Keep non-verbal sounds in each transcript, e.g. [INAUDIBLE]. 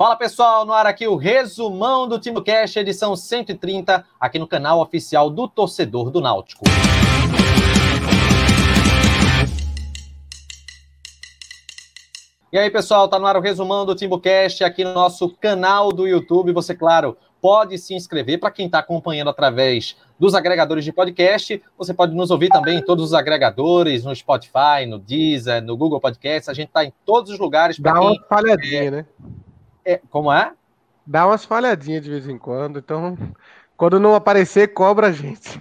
Fala pessoal, no ar aqui o resumão do Timo Cash, edição 130, aqui no canal oficial do torcedor do Náutico. E aí pessoal, tá no ar o resumão do TimbuCast aqui no nosso canal do YouTube. Você, claro, pode se inscrever. Para quem está acompanhando através dos agregadores de podcast, você pode nos ouvir também em todos os agregadores, no Spotify, no Deezer, no Google Podcasts. A gente está em todos os lugares. Dá quem... uma falhadinha, é... né? É, como é? Dá umas falhadinhas de vez em quando, então quando não aparecer, cobra a gente.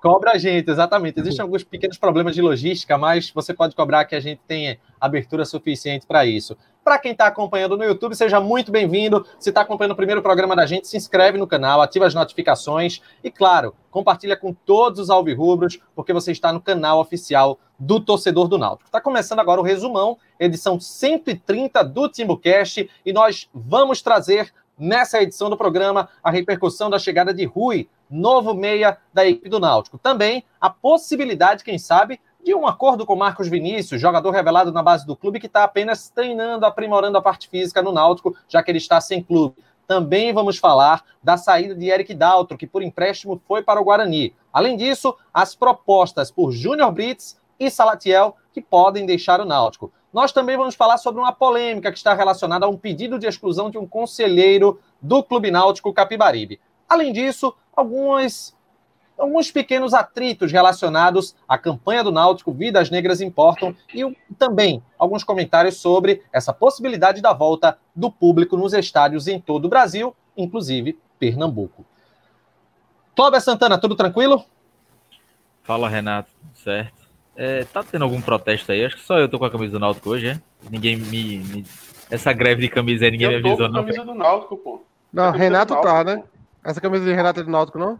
Cobra a gente, exatamente. Existem alguns pequenos problemas de logística, mas você pode cobrar que a gente tenha abertura suficiente para isso. Para quem está acompanhando no YouTube, seja muito bem-vindo. Se está acompanhando o primeiro programa da gente, se inscreve no canal, ativa as notificações e, claro, compartilha com todos os alvirrubros, porque você está no canal oficial do Torcedor do Náutico. Está começando agora o resumão, edição 130 do TimbuCast, e nós vamos trazer nessa edição do programa a repercussão da chegada de Rui, novo meia da equipe do Náutico. Também a possibilidade, quem sabe, de um acordo com Marcos Vinícius, jogador revelado na base do clube que está apenas treinando, aprimorando a parte física no Náutico, já que ele está sem clube. Também vamos falar da saída de Eric Daltro, que por empréstimo foi para o Guarani. Além disso, as propostas por Júnior Brits e Salatiel, que podem deixar o Náutico. Nós também vamos falar sobre uma polêmica que está relacionada a um pedido de exclusão de um conselheiro do Clube Náutico Capibaribe. Além disso, algumas, alguns pequenos atritos relacionados à campanha do Náutico, Vidas Negras Importam, e também alguns comentários sobre essa possibilidade da volta do público nos estádios em todo o Brasil, inclusive Pernambuco. Cláudia Santana, tudo tranquilo? Fala, Renato, certo? É, tá tendo algum protesto aí? Acho que só eu tô com a camisa do Náutico hoje, é? Ninguém me. me... Essa greve de camisa aí, ninguém eu me avisou, não. camisa do Náutico, pô. Não, Renato Náutico, tá, né? Essa camisa de Renato é do Náutico, não?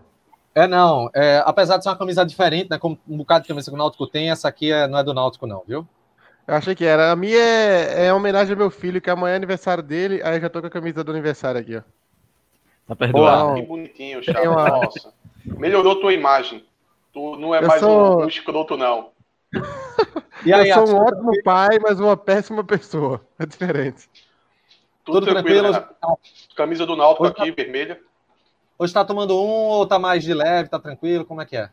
É, não. É, apesar de ser uma camisa diferente, né? Como um bocado de camisa que o Náutico tem, essa aqui é, não é do Náutico, não, viu? Eu achei que era. A minha é, é homenagem ao meu filho, que amanhã é aniversário dele, aí eu já tô com a camisa do aniversário aqui, ó. Tá perdoado. que bonitinho, Chato. Uma... Nossa. Melhorou tua imagem. Tu não é eu mais sou... um, um escroto, não. E aí, eu sou um ótimo pai, mas uma péssima pessoa. É diferente. Tudo, Tudo tranquilo. tranquilo. Camisa do Náutico Hoje aqui, tá... vermelha. Hoje tá tomando um ou tá mais de leve, tá tranquilo? Como é que é?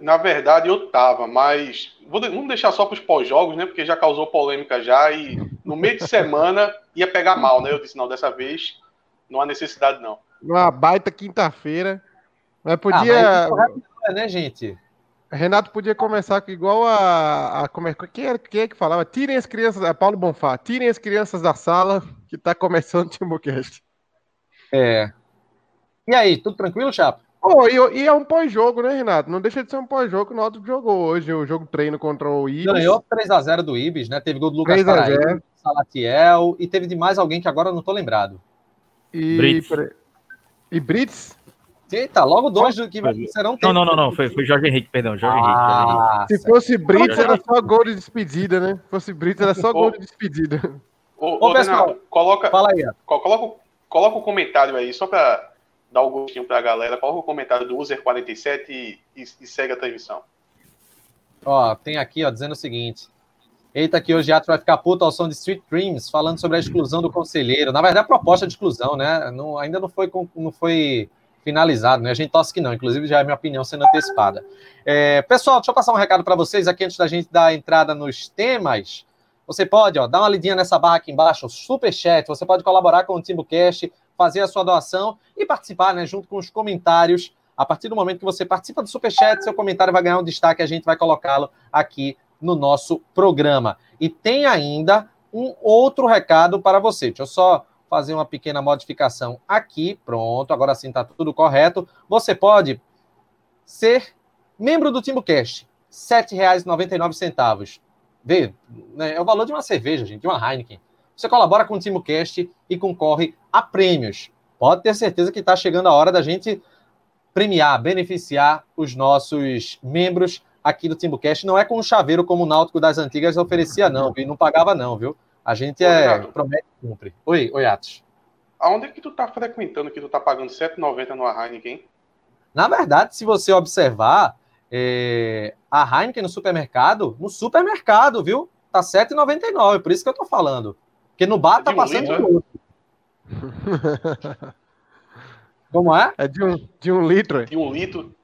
Na verdade, eu tava, mas vou, vamos deixar só para os pós-jogos, né? Porque já causou polêmica já e no meio de semana ia pegar mal, né? Eu disse, não, dessa vez não há necessidade, não. Uma baita quinta-feira. Mas podia. Ah, mas é, né, gente? Renato podia começar igual a. a como é, quem, é, quem é que falava? Tirem as crianças. É Paulo Bonfá. Tirem as crianças da sala que tá começando o Timbucast. É. E aí, tudo tranquilo, Chapa? Oh, e, e, é um pós-jogo, né, Renato? Não deixa de ser um pós-jogo que o Náutico jogou hoje, o jogo treino contra o Ibis. Ganhou 3x0 do Ibis, né? Teve gol do Lucas Paraíba, Salatiel e teve de mais alguém que agora eu não tô lembrado. E Brits. E Brits? Eita, logo dois do que serão Não, não, não, não. Foi, foi Jorge Henrique, perdão. Jorge ah, Henrique. Se fosse Brits, era só gol de despedida, né? Se fosse Brits, era só gol de despedida. Ô, ô, pessoal, Renato, coloca, fala aí. Coloca, coloca o um comentário aí, só para dar o um gostinho para a galera. Coloca o um comentário do User47 e, e, e, segue a transmissão. Ó, tem aqui, ó, dizendo o seguinte. Eita, que hoje Ato vai ficar puto ao som de Street Dreams, falando sobre a exclusão do conselheiro. Na verdade, a proposta de exclusão, né? Não, ainda não foi, não foi finalizado, né? A gente torce que não, inclusive já é minha opinião sendo antecipada. É, pessoal, deixa eu passar um recado para vocês aqui antes da gente dar entrada nos temas. Você pode, ó, dar uma lidinha nessa barra aqui embaixo, super chat. Você pode colaborar com o TimbuCast, fazer a sua doação e participar, né, junto com os comentários. A partir do momento que você participa do super chat, seu comentário vai ganhar um destaque, a gente vai colocá-lo aqui no nosso programa. E tem ainda um outro recado para você. Deixa eu só fazer uma pequena modificação aqui. Pronto, agora sim está tudo correto. Você pode ser membro do TimbuCast. R$ 7,99. Vê, né, é o valor de uma cerveja, gente, de uma Heineken. Você colabora com o TimbuCast e concorre a prêmios. Pode ter certeza que está chegando a hora da gente premiar, beneficiar os nossos membros aqui do TimbuCast. Não é com o chaveiro como o Náutico das Antigas oferecia, não, viu? Não pagava, não, viu? A gente é, promete e cumpre. Oi, oi, Atos. Aonde é que tu tá frequentando que tu tá pagando 7,90 no Heineken? Na verdade, se você observar, é, a Heineken no supermercado, no supermercado, viu? Tá R$7,99, por isso que eu tô falando. Porque no bar tá passando outro. [LAUGHS] Como é? É de um, de um litro. De um litro.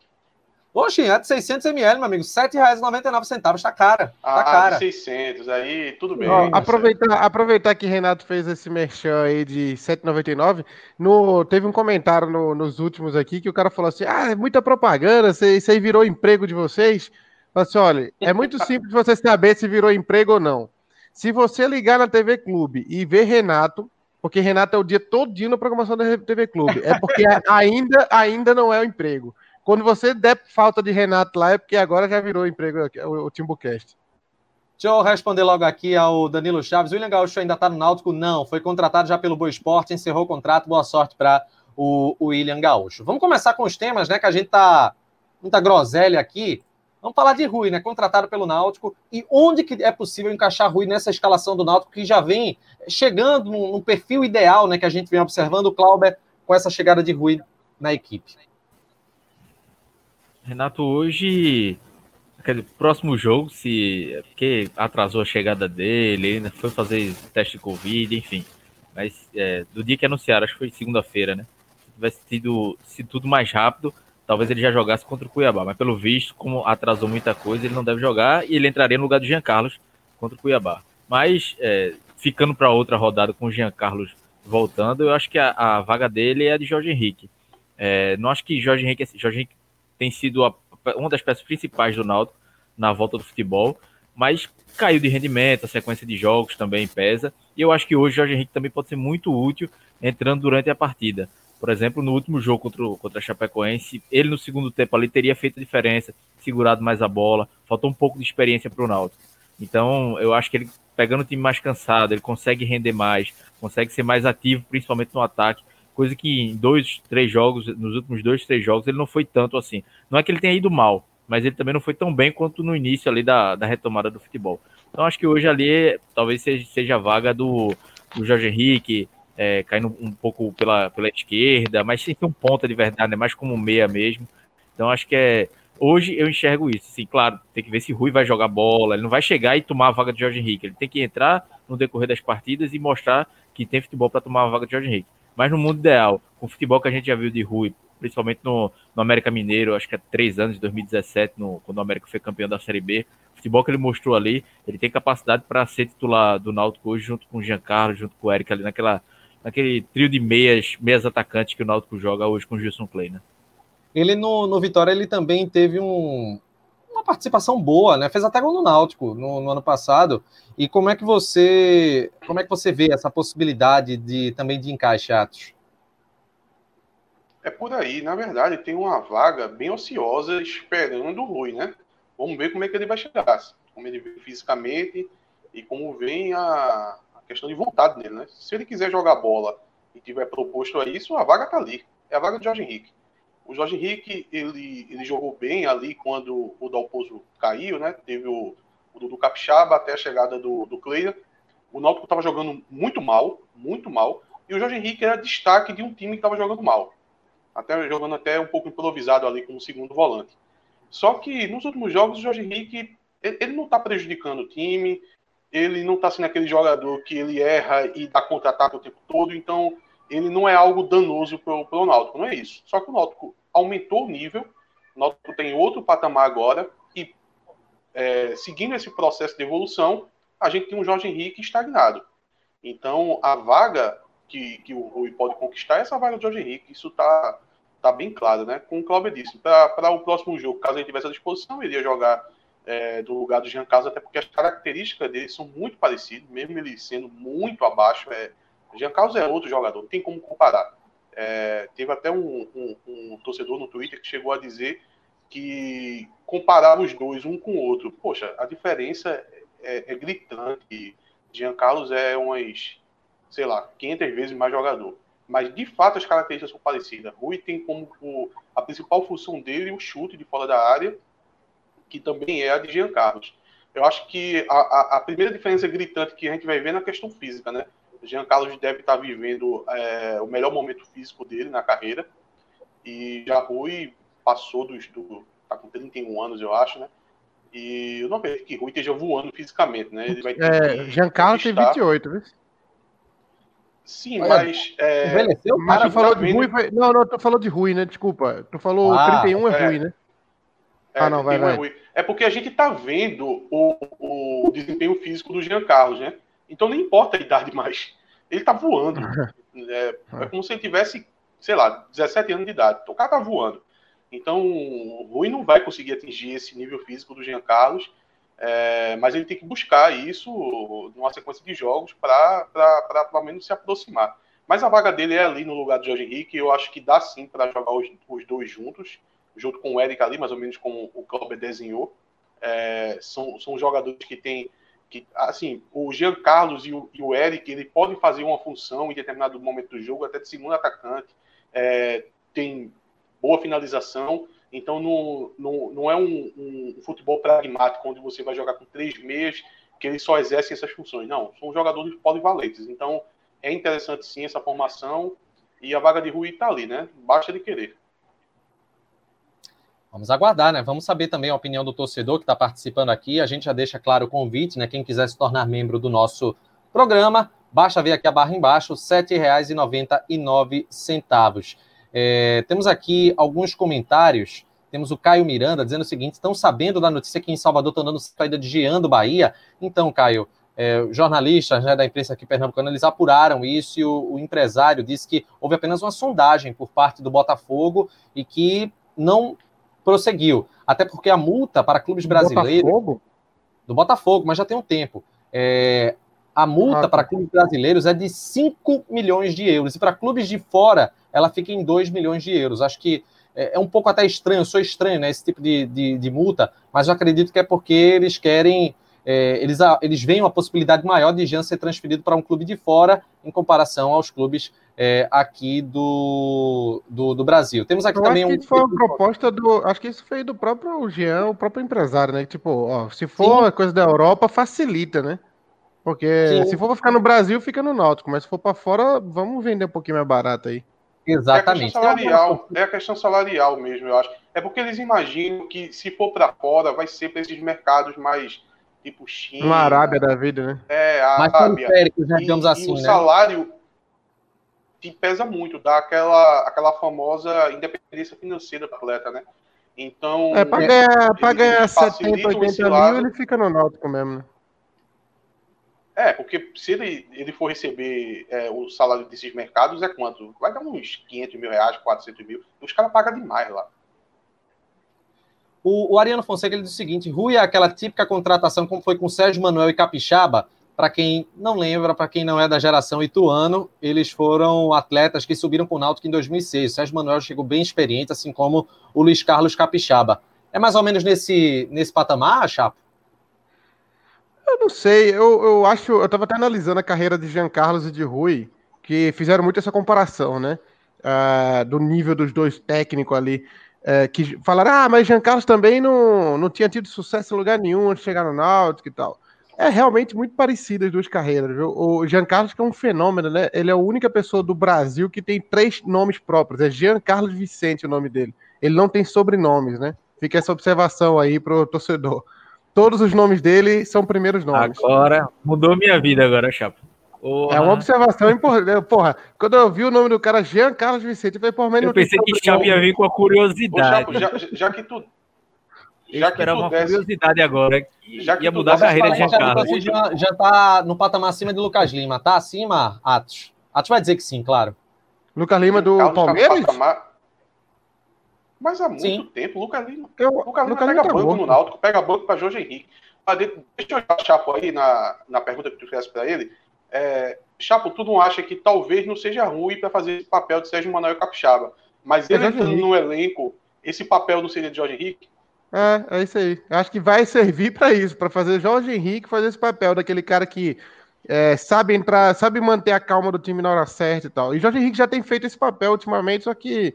Oxe, é de 600 ml, meu amigo. R$ 7,99. Tá cara. Tá Ah, cara. de 600. Aí, tudo bem. Ó, tá aproveitar, aproveitar que Renato fez esse merchan aí de 7,99, no, teve um comentário no- nos últimos aqui que o cara falou assim: ah, é muita propaganda, isso aí- virou emprego de vocês. Falei assim: olha, é muito simples você saber se virou emprego ou não. Se você ligar na TV Clube e ver Renato, porque Renato é o dia todinho na programação da TV Clube, é porque [LAUGHS] ainda, ainda não é o emprego. Quando você der falta de Renato lá, é porque agora já virou emprego o, o Timbucast. Deixa eu responder logo aqui ao Danilo Chaves. O William Gaúcho ainda tá no Náutico? Não. Foi contratado já pelo Boa Esporte, encerrou o contrato. Boa sorte para o, William Gaúcho. Vamos começar com os temas, né? Que a gente tá muita groselha aqui. Vamos falar de Rui, né? Contratado pelo Náutico. E onde que é possível encaixar Rui nessa escalação do Náutico que já vem chegando num perfil ideal, né? Que a gente vem observando o Clauber com essa chegada de Rui na equipe. Renato, hoje, aquele próximo jogo, se porque atrasou a chegada dele, ele ainda foi fazer teste de Covid, enfim. Mas é, do dia que anunciaram, acho que foi segunda-feira, né? Se tivesse tido se tudo mais rápido, talvez ele já jogasse contra o Cuiabá. Mas pelo visto, como atrasou muita coisa, ele não deve jogar e ele entraria no lugar do Jean Carlos contra o Cuiabá. Mas é, ficando para outra rodada com o Jean Carlos voltando, eu acho que a, a vaga dele é a de Jorge Henrique. É, não acho que Jorge Henrique, Jorge Henrique tem sido a, uma das peças principais do Náutico na volta do futebol, mas caiu de rendimento, a sequência de jogos também pesa, e eu acho que hoje Jorge Henrique também pode ser muito útil entrando durante a partida. Por exemplo, no último jogo contra, o, contra a Chapecoense, ele no segundo tempo ali teria feito a diferença, segurado mais a bola, faltou um pouco de experiência para o Náutico. Então, eu acho que ele, pegando o time mais cansado, ele consegue render mais, consegue ser mais ativo, principalmente no ataque, coisa que em dois, três jogos, nos últimos dois, três jogos, ele não foi tanto assim. Não é que ele tenha ido mal, mas ele também não foi tão bem quanto no início ali da, da retomada do futebol. Então acho que hoje ali talvez seja, seja a vaga do, do Jorge Henrique, é, caindo um pouco pela, pela esquerda, mas sem ser um ponta de verdade, né, mais como meia mesmo. Então acho que é. Hoje eu enxergo isso. Sim, claro, tem que ver se Rui vai jogar bola. Ele não vai chegar e tomar a vaga de Jorge Henrique. Ele tem que entrar no decorrer das partidas e mostrar que tem futebol para tomar a vaga de Jorge Henrique. Mas no mundo ideal, com o futebol que a gente já viu de Rui, principalmente no, no América Mineiro, acho que há três anos, 2017, no, quando o América foi campeão da Série B, o futebol que ele mostrou ali, ele tem capacidade para ser titular do Náutico hoje, junto com o Giancarlo, junto com o Eric, ali naquela, naquele trio de meias, meias atacantes que o Náutico joga hoje com o Gilson né? Ele no, no Vitória ele também teve um, uma participação boa, né? Fez até gol no Náutico no, no, ano passado. E como é que você como é que você vê essa possibilidade de também de encaixe, Atos? É por aí, na verdade, tem uma vaga bem ociosa esperando o Rui, né? Vamos ver como é que ele vai chegar, como ele vem fisicamente e como vem a, a questão de vontade dele, né? Se ele quiser jogar bola e tiver proposto a isso, a vaga tá ali. É a vaga do Jorge Henrique. O Jorge Henrique, ele, ele jogou bem ali quando o Dalpozo caiu, né? Teve o, o Dudu Capixaba até a chegada do, do. O Náutico estava jogando muito mal, muito mal. E o Jorge Henrique era destaque de um time que estava jogando mal. Até jogando até um pouco improvisado ali como segundo volante. Só que nos últimos jogos o Jorge Henrique ele, ele não está prejudicando o time, ele não está sendo aquele jogador que ele erra e dá contra-ataque o tempo todo, então ele não é algo danoso para o Náutico, não é isso. Só que o Náutico aumentou o nível, o Náutico tem outro patamar agora, e é, seguindo esse processo de evolução, a gente tem um Jorge Henrique estagnado. Então, a vaga que, que o Rui pode conquistar é essa vaga do Jorge Henrique, isso está tá bem claro, né? Como o Cláudio disse, para o próximo jogo, caso ele tivesse à disposição, ele ia jogar é, do lugar do Jean Carlos, até porque as características dele são muito parecidas, mesmo ele sendo muito abaixo, é, Jean Carlos é outro jogador, não tem como comparar. É, teve até um, um, um, torcedor no Twitter que chegou a dizer que comparar os dois um com o outro, poxa, a diferença é, é gritante. Jean Carlos é umas, sei lá, 500 vezes mais jogador. Mas de fato as características são parecidas. Rui tem como o, a principal função dele o chute de fora da área, que também é a de Jean Carlos. Eu acho que a, a, a primeira diferença gritante que a gente vai ver é na questão física, né? Jean Carlos deve estar vivendo é, o melhor momento físico dele na carreira. E já Rui passou. Do, tá com 31 anos, eu acho, né? E eu não vejo que Rui esteja voando fisicamente, né? Ele vai é, Jean Carlos tem 28, viu? Sim, mas. É... Envelheceu? Mas tu falou de Rui. Não, não, tu falou de Rui, né? Desculpa. Tu falou ah, 31 é, é Rui, né? É, ah, não, vai, vai. É, é porque a gente tá vendo o, o desempenho físico do Jean Carlos, né? Então não importa a idade mais. Ele tá voando. [LAUGHS] é, é como se ele tivesse, sei lá, 17 anos de idade. O cara tá voando. Então, o Rui não vai conseguir atingir esse nível físico do Jean Carlos, é, mas ele tem que buscar isso numa sequência de jogos para pelo menos se aproximar. Mas a vaga dele é ali no lugar do Jorge Henrique, eu acho que dá sim para jogar os, os, dois juntos, junto com o Eric ali, mais ou menos como o Klober desenhou. É, são, são jogadores que têm que assim, o Jean Carlos e o, e o, Eric, ele podem fazer uma função em determinado momento do jogo, até de segundo atacante, é, tem boa finalização. Então não, não, não é um, um, futebol pragmático onde você vai jogar com três meias que eles só exercem essas funções. Não, são jogadores polivalentes. Então é interessante sim essa formação e a vaga de Rui está ali, né? Basta de querer. Vamos aguardar, né? Vamos saber também a opinião do torcedor que está participando aqui. A gente já deixa claro o convite, né? Quem quiser se tornar membro do nosso programa, basta ver aqui a barra embaixo, R$ 7,99. É, temos aqui alguns comentários. Temos o Caio Miranda dizendo o seguinte: estão sabendo da notícia que em Salvador estão dando saída de Jean do Bahia? Então, Caio, é, jornalistas né, da imprensa aqui pernambucana, eles apuraram isso e o, o, empresário disse que houve apenas uma sondagem por parte do Botafogo e que não prosseguiu. Até porque a multa para clubes brasileiros. Botafogo? Do Botafogo, mas já tem um tempo. É, a multa ah, tá. para clubes brasileiros é de 5 milhões de euros. E para clubes de fora ela fica em 2 milhões de euros. Acho que é, é, um pouco até estranho, eu sou estranho, né, esse tipo de, de, de multa, mas eu acredito que é porque eles querem, é, eles, eles veem uma possibilidade maior de Jean ser transferido para um clube de fora em comparação aos clubes é, aqui do, do, do, Brasil. Temos aqui eu também acho que um. foi uma proposta do. Acho que isso foi do próprio Jean, o próprio empresário, né? Tipo, ó, se for Sim. coisa da Europa, facilita, né? Porque Sim. se for para ficar no Brasil, fica no Náutico, mas se for para fora, vamos vender um pouquinho mais barato aí. Exatamente. É a, salarial, é a questão salarial mesmo, eu acho. É porque eles imaginam que se for para fora, vai ser para esses mercados mais tipo China. Uma Arábia da vida, né? É, a mais Arábia. né, digamos assim, e o né? salário te pesa muito, dá aquela, aquela famosa independência financeira do atleta, né? Então. É, para ganhar, pra ganhar 70, 80 mil, ele fica no Náutico mesmo, né? É, porque se ele, ele for receber é, o salário desses mercados, é quanto? Vai dar uns 500 mil reais, 400 mil. Os caras pagam demais lá. O, o, Ariano Fonseca ele diz o seguinte: Rui é aquela típica contratação como foi com Sérgio Manuel e Capixaba. Para quem não lembra, para quem não é da geração Ituano, eles foram atletas que subiram com o Náutico em 2006. O Sérgio Manuel chegou bem experiente, assim como o Luiz Carlos Capixaba. É mais ou menos nesse, nesse patamar, Chapo? Eu não sei, eu, eu acho. Eu tava até analisando a carreira de Jean Carlos e de Rui, que fizeram muito essa comparação, né? Uh, do nível dos dois técnicos ali. Uh, que falaram, ah, mas Jean Carlos também não, não tinha tido sucesso em lugar nenhum antes de chegar no Náutico e tal. É realmente muito parecido as duas carreiras. Viu? O Jean Carlos, que é um fenômeno, né? Ele é a única pessoa do Brasil que tem três nomes próprios. É Jean Carlos Vicente o nome dele. Ele não tem sobrenomes, né? Fica essa observação aí pro torcedor. Todos os nomes dele são primeiros nomes. Agora, mudou minha vida agora, Chapa. Porra. É uma observação importante. Porra, quando eu vi o nome do cara, Jean Carlos Vicente, eu falei, por menos. Eu pensei que Chapa ia vir com a curiosidade. Ô, Chapo, já, já, que tu. Já que era uma desse, curiosidade agora. Já que ia mudar a carreira de Jean Carlos. Já, já tá no patamar acima de Lucas Lima. Tá acima, Atos? Atos vai dizer que sim, claro. Lucas Lima do Carlos Palmeiras? Tá mas há muito Sim. tempo, o Lucas Lima, eu, Lucas Lima pega tá banco no Náutico, pega banco para Jorge Henrique. Deixa eu Chapo aí na, na pergunta que tu fez para ele. É, Chapo, tu não acha que talvez não seja ruim para fazer esse papel de Sérgio Manuel Capixaba, mas ele entrando no elenco, esse papel não seria de Jorge Henrique? É, é isso aí. Acho que vai servir para isso, para fazer Jorge Henrique fazer esse papel daquele cara que é, sabe entrar, sabe manter a calma do time na hora certa e tal. E Jorge Henrique já tem feito esse papel ultimamente, só que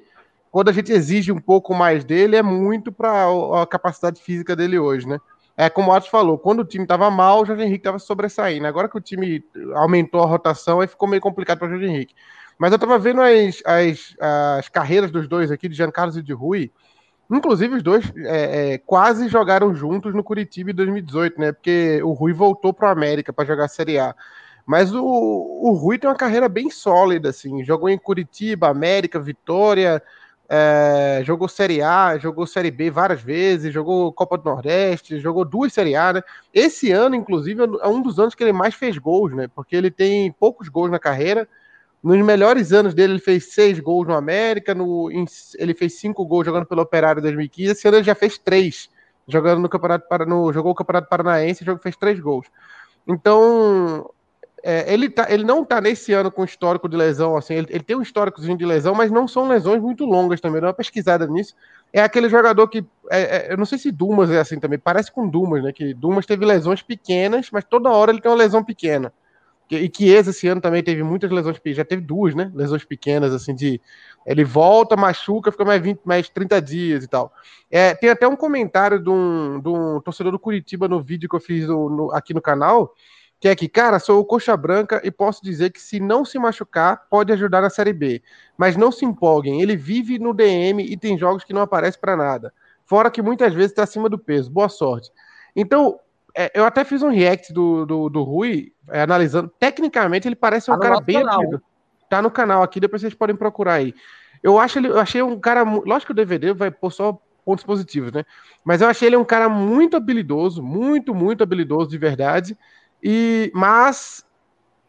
quando a gente exige um pouco mais dele, é muito para a capacidade física dele hoje, né? É como o Atos falou, quando o time estava mal, o Jorge Henrique estava sobressaindo. Agora que o time aumentou a rotação, aí ficou meio complicado para o Jorge Henrique. Mas eu estava vendo as, as, as carreiras dos dois aqui, de Jean Carlos e de Rui. Inclusive, os dois é, é, quase jogaram juntos no Curitiba em 2018, né? Porque o Rui voltou para o América para jogar a Série A. Mas o, o Rui tem uma carreira bem sólida, assim. Jogou em Curitiba, América, Vitória, é, jogou Série A, jogou Série B várias vezes, jogou Copa do Nordeste, jogou duas Série A, né? Esse ano, inclusive, é um dos anos que ele mais fez gols, né? Porque ele tem poucos gols na carreira. Nos melhores anos dele, ele fez seis gols no América, no, ele fez cinco gols jogando pelo Operário em 2015. Esse ano ele já fez três, jogando no Campeonato no, jogou o Campeonato Paranaense e fez três gols. Então, é, ele, tá, ele não tá nesse ano com histórico de lesão, assim, ele, ele tem um históricozinho de lesão, mas não são lesões muito longas também, dá uma pesquisada nisso. É aquele jogador que, é, é, eu não sei se Dumas é assim também, parece com Dumas, né, que Dumas teve lesões pequenas, mas toda hora ele tem uma lesão pequena. E que esse ano também teve muitas lesões, já teve duas, né, lesões pequenas, assim, de ele volta, machuca, fica mais 20, mais 30 dias e tal. É, tem até um comentário de um, de um torcedor do Curitiba no vídeo que eu fiz no, aqui no canal, que é que, cara, sou o coxa branca e posso dizer que se não se machucar, pode ajudar na Série B. Mas não se empolguem, ele vive no DM e tem jogos que não aparece para nada. Fora que muitas vezes está acima do peso. Boa sorte. Então, é, eu até fiz um react do, do, do Rui, é, analisando. Tecnicamente, ele parece um tá cara bem canal. Tá no canal aqui, depois vocês podem procurar aí. Eu, acho ele, eu achei um cara. Lógico que o DVD vai pôr só pontos positivos, né? Mas eu achei ele um cara muito habilidoso, muito, muito habilidoso de verdade. E, mas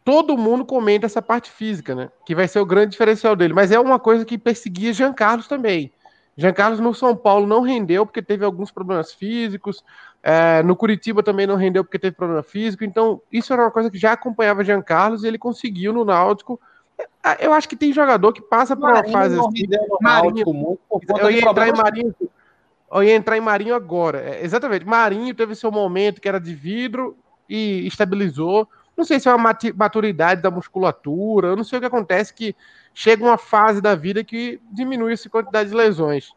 todo mundo comenta essa parte física, né? Que vai ser o grande diferencial dele. Mas é uma coisa que perseguia Jean Carlos também. Jean Carlos no São Paulo não rendeu porque teve alguns problemas físicos. É, no Curitiba também não rendeu porque teve problema físico. Então, isso era uma coisa que já acompanhava Jean Carlos e ele conseguiu no Náutico. É, eu acho que tem jogador que passa por uma fase assim. Marinho, muito eu ia entrar em Marinho. Eu ia entrar em Marinho agora. É, exatamente. Marinho teve seu momento que era de vidro, e estabilizou. Não sei se é uma maturidade da musculatura, não sei o que acontece, que chega uma fase da vida que diminui essa quantidade de lesões.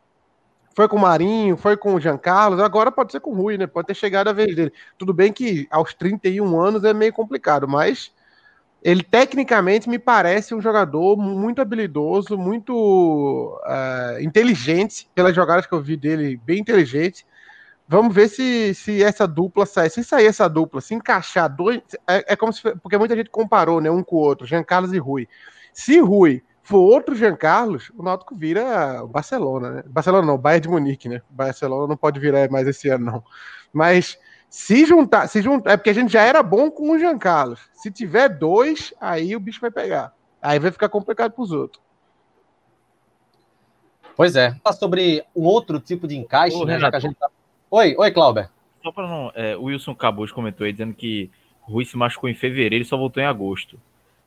Foi com o Marinho, foi com o Jean Carlos, agora pode ser com o Rui, né? Pode ter chegado a vez dele. Tudo bem que aos 31 anos é meio complicado, mas ele tecnicamente me parece um jogador muito habilidoso, muito uh, inteligente, pelas jogadas que eu vi dele, bem inteligente. Vamos ver se, se essa dupla sai. Se sair essa dupla, se encaixar dois. É, é como se. Porque muita gente comparou, né? Um com o outro, Jean Carlos e Rui. Se Rui for outro Jean Carlos, o Náutico vira o Barcelona, né? Barcelona não, Bayern de Munique, né? Barcelona não pode virar mais esse ano, não. Mas se juntar, se juntar, é porque a gente já era bom com o Jean Carlos. Se tiver dois, aí o bicho vai pegar. Aí vai ficar complicado para os outros. Pois é. Sobre um outro tipo de encaixe, Ô, né? Já que a gente tá Oi, oi, Clauber. Só para não. É, o Wilson Cabos comentou aí dizendo que Rui se machucou em fevereiro e só voltou em agosto.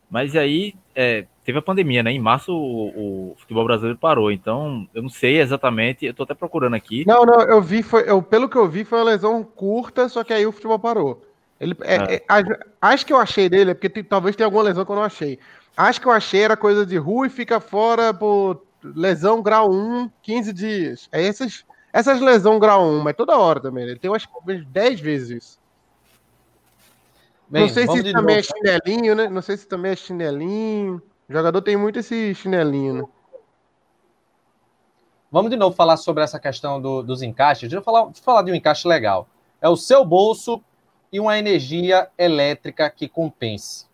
Mas aí é, teve a pandemia, né? Em março o, o, futebol brasileiro parou. Então, eu não sei exatamente. Eu tô até procurando aqui. Não, não, eu vi, foi, eu, pelo que eu vi, foi uma lesão curta, só que aí o futebol parou. Ele, é, ah. é, acho que eu achei dele, é porque tem, talvez tenha alguma lesão que eu não achei. Acho que eu achei era coisa de Rui fica fora por lesão grau 1, 15 dias. É esses essas lesões grau 1, mas toda hora também. Né? Ele tem umas 10 vezes isso. Bem, não sei se também novo. é chinelinho, né? Não sei se também é chinelinho. O jogador tem muito esse chinelinho, né? Vamos de novo falar sobre essa questão do, dos encaixes. Deixa eu falar, deixa eu falar de um encaixe legal. É o seu bolso e uma energia elétrica que compense.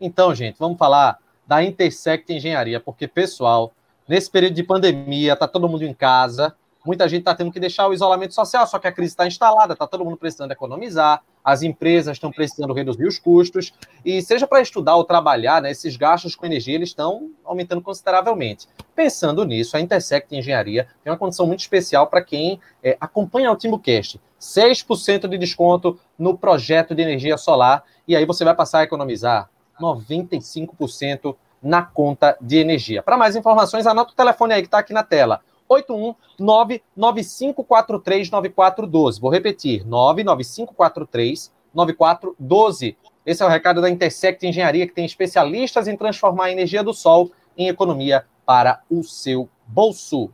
Então, gente, vamos falar da Intersect Engenharia, porque, pessoal, nesse período de pandemia, tá todo mundo em casa, Muita gente está tendo que deixar o isolamento social, só que a crise está instalada, está todo mundo precisando economizar, as empresas estão precisando reduzir os custos, e seja para estudar ou trabalhar, né, esses gastos com energia eles estão aumentando consideravelmente. Pensando nisso, a Intersect Engenharia tem uma condição muito especial para quem é, acompanha o TimbuCast. 6% de desconto no projeto de energia solar, e aí você vai passar a economizar 95% na conta de energia. Para mais informações, anota o telefone aí que está aqui na tela. 81995439412. Vou repetir, 995439412. Esse é o recado da Intersect Engenharia, que tem especialistas em transformar a energia do sol em economia para o seu bolso.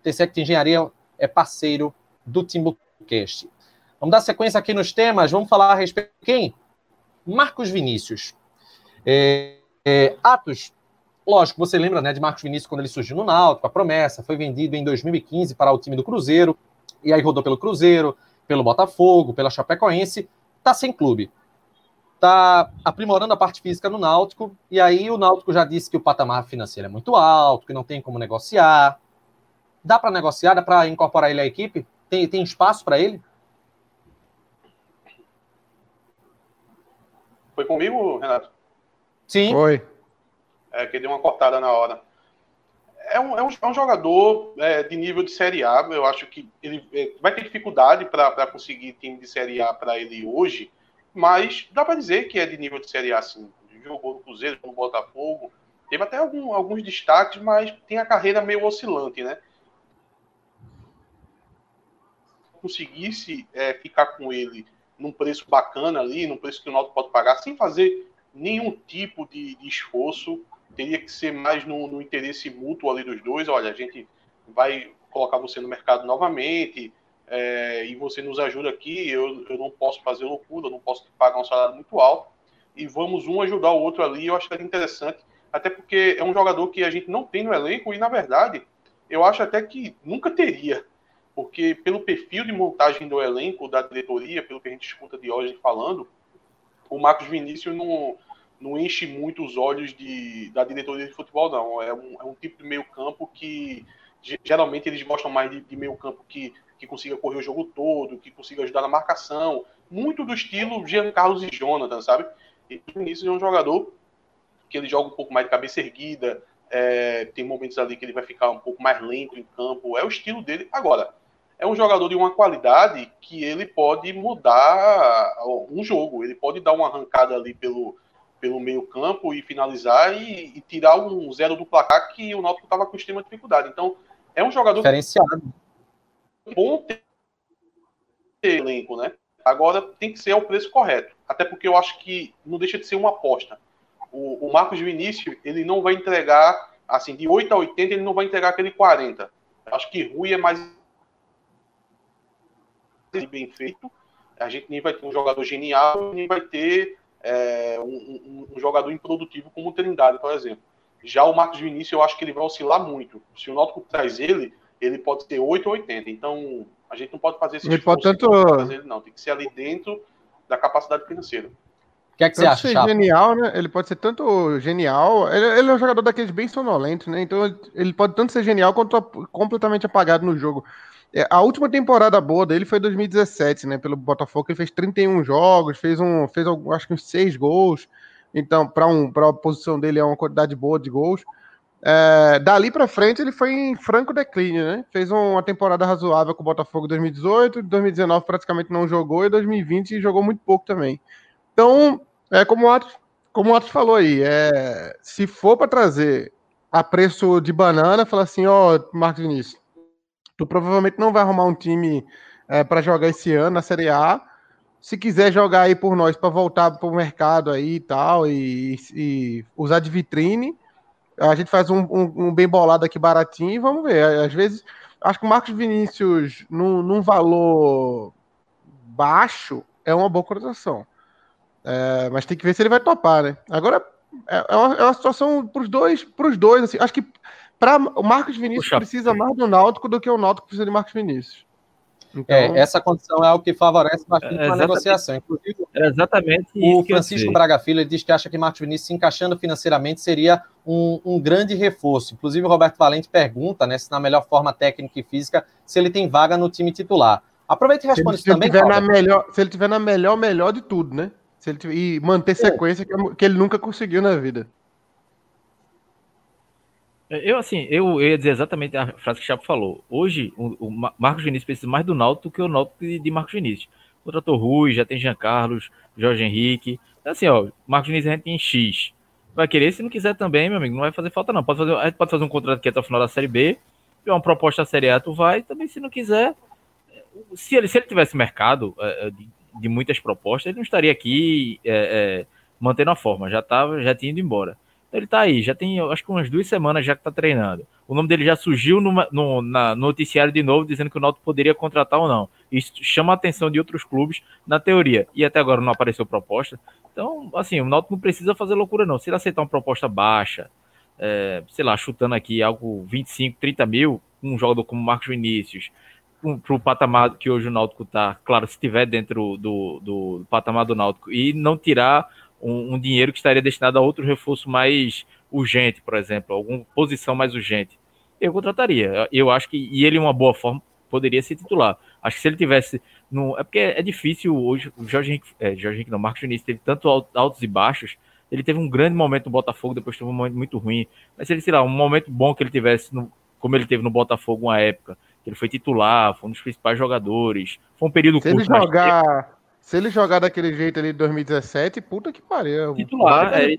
Intersect Engenharia é parceiro do Timbucast. Vamos dar sequência aqui nos temas. Vamos falar a respeito de quem? Marcos Vinícius. É, é, Atos Lógico, você lembra né, de Marcos Vinícius quando ele surgiu no Náutico, a promessa, foi vendido em 2015 para o time do Cruzeiro, e aí rodou pelo Cruzeiro, pelo Botafogo, pela Chapecoense, está sem clube. tá aprimorando a parte física no Náutico, e aí o Náutico já disse que o patamar financeiro é muito alto, que não tem como negociar. Dá para negociar, dá para incorporar ele à equipe? Tem, tem espaço para ele? Foi comigo, Renato? Sim. Foi. É, que deu uma cortada na hora. É um, é um, é um jogador é, de nível de Série A. Eu acho que ele é, vai ter dificuldade para conseguir time de Série A para ele hoje, mas dá para dizer que é de nível de Série A, sim. Jogou no Cruzeiro, no Botafogo. Teve até algum, alguns destaques, mas tem a carreira meio oscilante, né? Conseguisse é, ficar com ele num preço bacana ali, num preço que o Náutico pode pagar, sem fazer nenhum tipo de, de esforço, teria que ser mais no, no, interesse mútuo ali dos dois. Olha, a gente vai colocar você no mercado novamente é, e você nos ajuda aqui. Eu, eu não posso fazer loucura, não posso pagar um salário muito alto e vamos um ajudar o outro ali. Eu acho que é interessante, até porque é um jogador que a gente não tem no elenco e, na verdade, eu acho até que nunca teria, porque pelo perfil de montagem do elenco, da diretoria, pelo que a gente escuta de hoje falando, o Marcos Vinícius não, não enche muito os olhos de, da diretoria de futebol, não. É um, é um tipo de meio campo que geralmente eles gostam mais de, de meio campo que, que consiga correr o jogo todo, que consiga ajudar na marcação. Muito do estilo Jean Carlos e Jonathan, sabe? E o Vinícius é um jogador que ele joga um pouco mais de cabeça erguida, é, tem momentos ali que ele vai ficar um pouco mais lento em campo, é o estilo dele. Agora, é um jogador de uma qualidade que ele pode mudar um jogo. Ele pode dar uma arrancada ali pelo, pelo meio campo e finalizar e, e tirar um zero do placar que o Náutico estava com extrema dificuldade. Então, é um jogador diferenciado. Bom ter elenco, né? Agora tem que ser ao preço correto. Até porque eu acho que não deixa de ser uma aposta. O, o Marcos Vinícius, ele não vai entregar, assim, de 8 a 80, ele não vai entregar aquele 40. Eu acho que Rui é mais bem feito, a gente nem vai ter um jogador genial, nem vai ter é, um, um, um, jogador improdutivo como o Trindade, por exemplo. Já o Marcos Vinícius, eu acho que ele vai oscilar muito. Se o Náutico traz ele, ele pode ter 8 ou 80. Então, a gente não pode fazer esse ele pode tanto ele, não. Tem que ser ali dentro da capacidade financeira. O que, é que você acha? Ser genial, né? Ele pode ser tanto genial. Ele, ele, é um jogador daqueles bem sonolentos, né? Então ele pode tanto ser genial quanto completamente apagado no jogo. É, a última temporada boa dele foi 2017, né? Pelo Botafogo, ele fez 31 jogos, fez um, fez acho que uns 6 gols. Então, para um, a posição dele é uma quantidade boa de gols. É, dali para frente ele foi em franco declínio, né? Fez uma temporada razoável com o Botafogo em 2018, 2019 praticamente não jogou e 2020 jogou muito pouco também. Então, é como o Atos, como o Atos falou aí, é, se for para trazer a preço de banana, fala assim, ó, oh, Marcos Vinícius, Tu provavelmente não vai arrumar um time é, para jogar esse ano na Série A. Se quiser jogar aí por nós para voltar para o mercado aí e tal, e, e, usar de vitrine, a gente faz um, um, um, bem bolado aqui baratinho e vamos ver. Às vezes, acho que o Marcos Vinícius, num, num valor baixo, é uma boa cotação. É, mas tem que ver se ele vai topar, né? Agora, é, é, uma, é uma situação para os dois, pros dois assim, acho que Pra, o Marcos Vinícius Puxa. precisa mais do Náutico do que o Náutico precisa de Marcos Vinícius. Então... É, essa condição é o que favorece bastante é, a negociação. Inclusive, é exatamente o Francisco Braga Filho diz que acha que Marcos Vinícius se encaixando financeiramente seria um, um, grande reforço. Inclusive, o Roberto Valente pergunta né, se na melhor forma técnica e física, se ele tem vaga no time titular. Aproveita e responde isso também. Tiver na melhor, se ele tiver na melhor, melhor de tudo, né? Se ele tiver, e manter sequência que, que ele nunca conseguiu na vida. Eu, assim, eu, eu, ia dizer exatamente a frase que o Chapo falou. Hoje, o, o Marcos Vinícius precisa mais do Náutico do que o Náutico de, de Marcos Vinícius. Contratou Rui, já tem Jean Carlos, Jorge Henrique. Então, assim, ó, Marcos Vinícius a gente tem X. Vai querer, se não quiser também, meu amigo, não vai fazer falta não. Pode fazer, a gente pode fazer um contrato aqui até o final da Série B, uma proposta da Série A, tu vai. Também, se não quiser, se ele, se ele tivesse mercado é, é, de, de muitas propostas, ele não estaria aqui é, é, mantendo a forma. Já, tava, já tinha ido embora. Ele tá aí, já tem acho que umas duas semanas já que tá treinando. O nome dele já surgiu no, no na, noticiário de novo, dizendo que o Náutico poderia contratar ou não. Isso chama a atenção de outros clubes na teoria. E até agora não apareceu proposta. Então, assim, o Náutico não precisa fazer loucura, não. Se ele aceitar uma proposta baixa, é, sei lá, chutando aqui algo 25, 30 mil, um jogador como Marcos Vinícius, para o patamar que hoje o Náutico está, claro, se estiver dentro do, do, do, patamar do Náutico, e não tirar um, um, dinheiro que estaria destinado a outro reforço mais urgente, por exemplo, alguma posição mais urgente, eu contrataria. Eu acho que, e ele, uma boa forma, poderia ser titular. Acho que se ele tivesse. No, é porque é difícil hoje. O Jorge Henrique, é, Jorge Henrique não, Marcos Diniz teve tanto altos e baixos. Ele teve um grande momento no Botafogo, depois teve um momento muito ruim. Mas se ele, sei lá, um momento bom que ele tivesse, no, como ele teve no Botafogo uma época, que ele foi titular, foi um dos principais jogadores. Foi um período se curto. Ele jogar, se ele jogar daquele jeito ali de 2017, puta que pariu. Titular, é,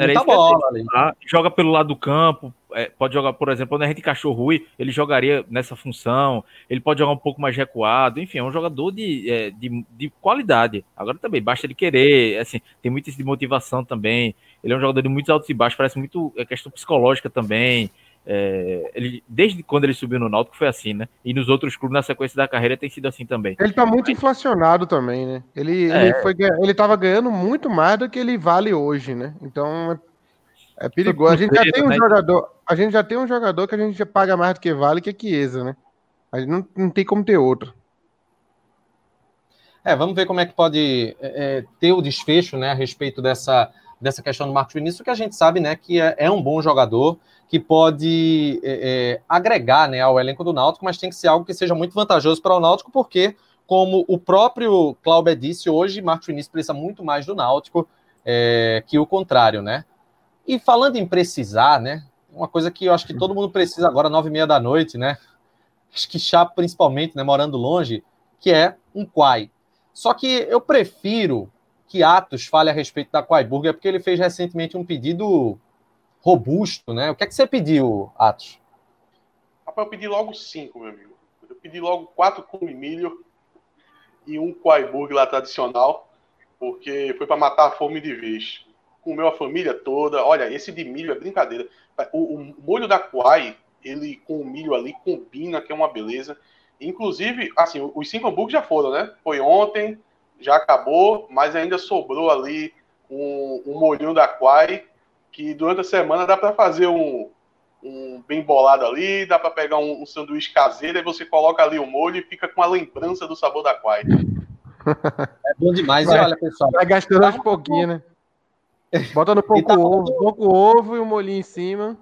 era muita bola ali. Joga pelo lado do campo, é, pode jogar, por exemplo, quando a gente encaixou Rui, ele jogaria nessa função, ele pode jogar um pouco mais recuado, enfim, é um jogador de, é, de, de, qualidade. Agora também, basta ele querer, assim, tem muito isso de motivação também. Ele é um jogador de muitos altos e baixos, parece muito é, questão psicológica também. É, ele, desde quando ele subiu no Náutico foi assim, né? E nos outros clubes na sequência da carreira tem sido assim também. Ele tá muito Mas... inflacionado também, né? Ele, é. ele, foi, ele tava ganhando muito mais do que ele vale hoje, né? Então é, é perigoso. A gente já tem um né? jogador, a gente já tem um jogador que a gente já paga mais do que vale, que é Chiesa, né? A gente não, não tem como ter outro. É, vamos ver como é que pode é, é ter o desfecho, né, a respeito dessa, dessa questão do Marcos Vinícius, que a gente sabe, né, que é, é um bom jogador, que pode é, é, agregar né, ao elenco do Náutico, mas tem que ser algo que seja muito vantajoso para o Náutico, porque, como o próprio Cláudio disse hoje, Marcos Vinícius precisa muito mais do Náutico é, que o contrário, né? E falando em precisar, né? Uma coisa que eu acho que todo mundo precisa agora, nove e meia da noite, né? Acho que Chapo, principalmente, né, morando longe, que é um Quai. Só que eu prefiro que Atos fale a respeito da Quai Burger, porque ele fez recentemente um pedido robusto, né? O que é que você pediu, Atos? Rapaz, eu pedi logo cinco, meu amigo. Eu pedi logo quatro com milho e um quaiburg lá tradicional, porque foi para matar a fome de vez. Comeu a família toda. Olha, esse de milho é brincadeira. O, o molho da quai, ele com o milho ali combina, que é uma beleza. Inclusive, assim, os cinco hambúrgueres já foram, né? Foi ontem, já acabou, mas ainda sobrou ali um, um molhinho da quai que durante a semana dá para fazer um, um bem bolado ali, dá para pegar um, um, sanduíche caseiro, e você coloca ali o molho e fica com a lembrança do sabor da quai. É bom demais, vai, olha, pessoal. Vai gastando um pouquinho, né? Bota no pouco tá ovo, pouco ovo e um molhinho em cima.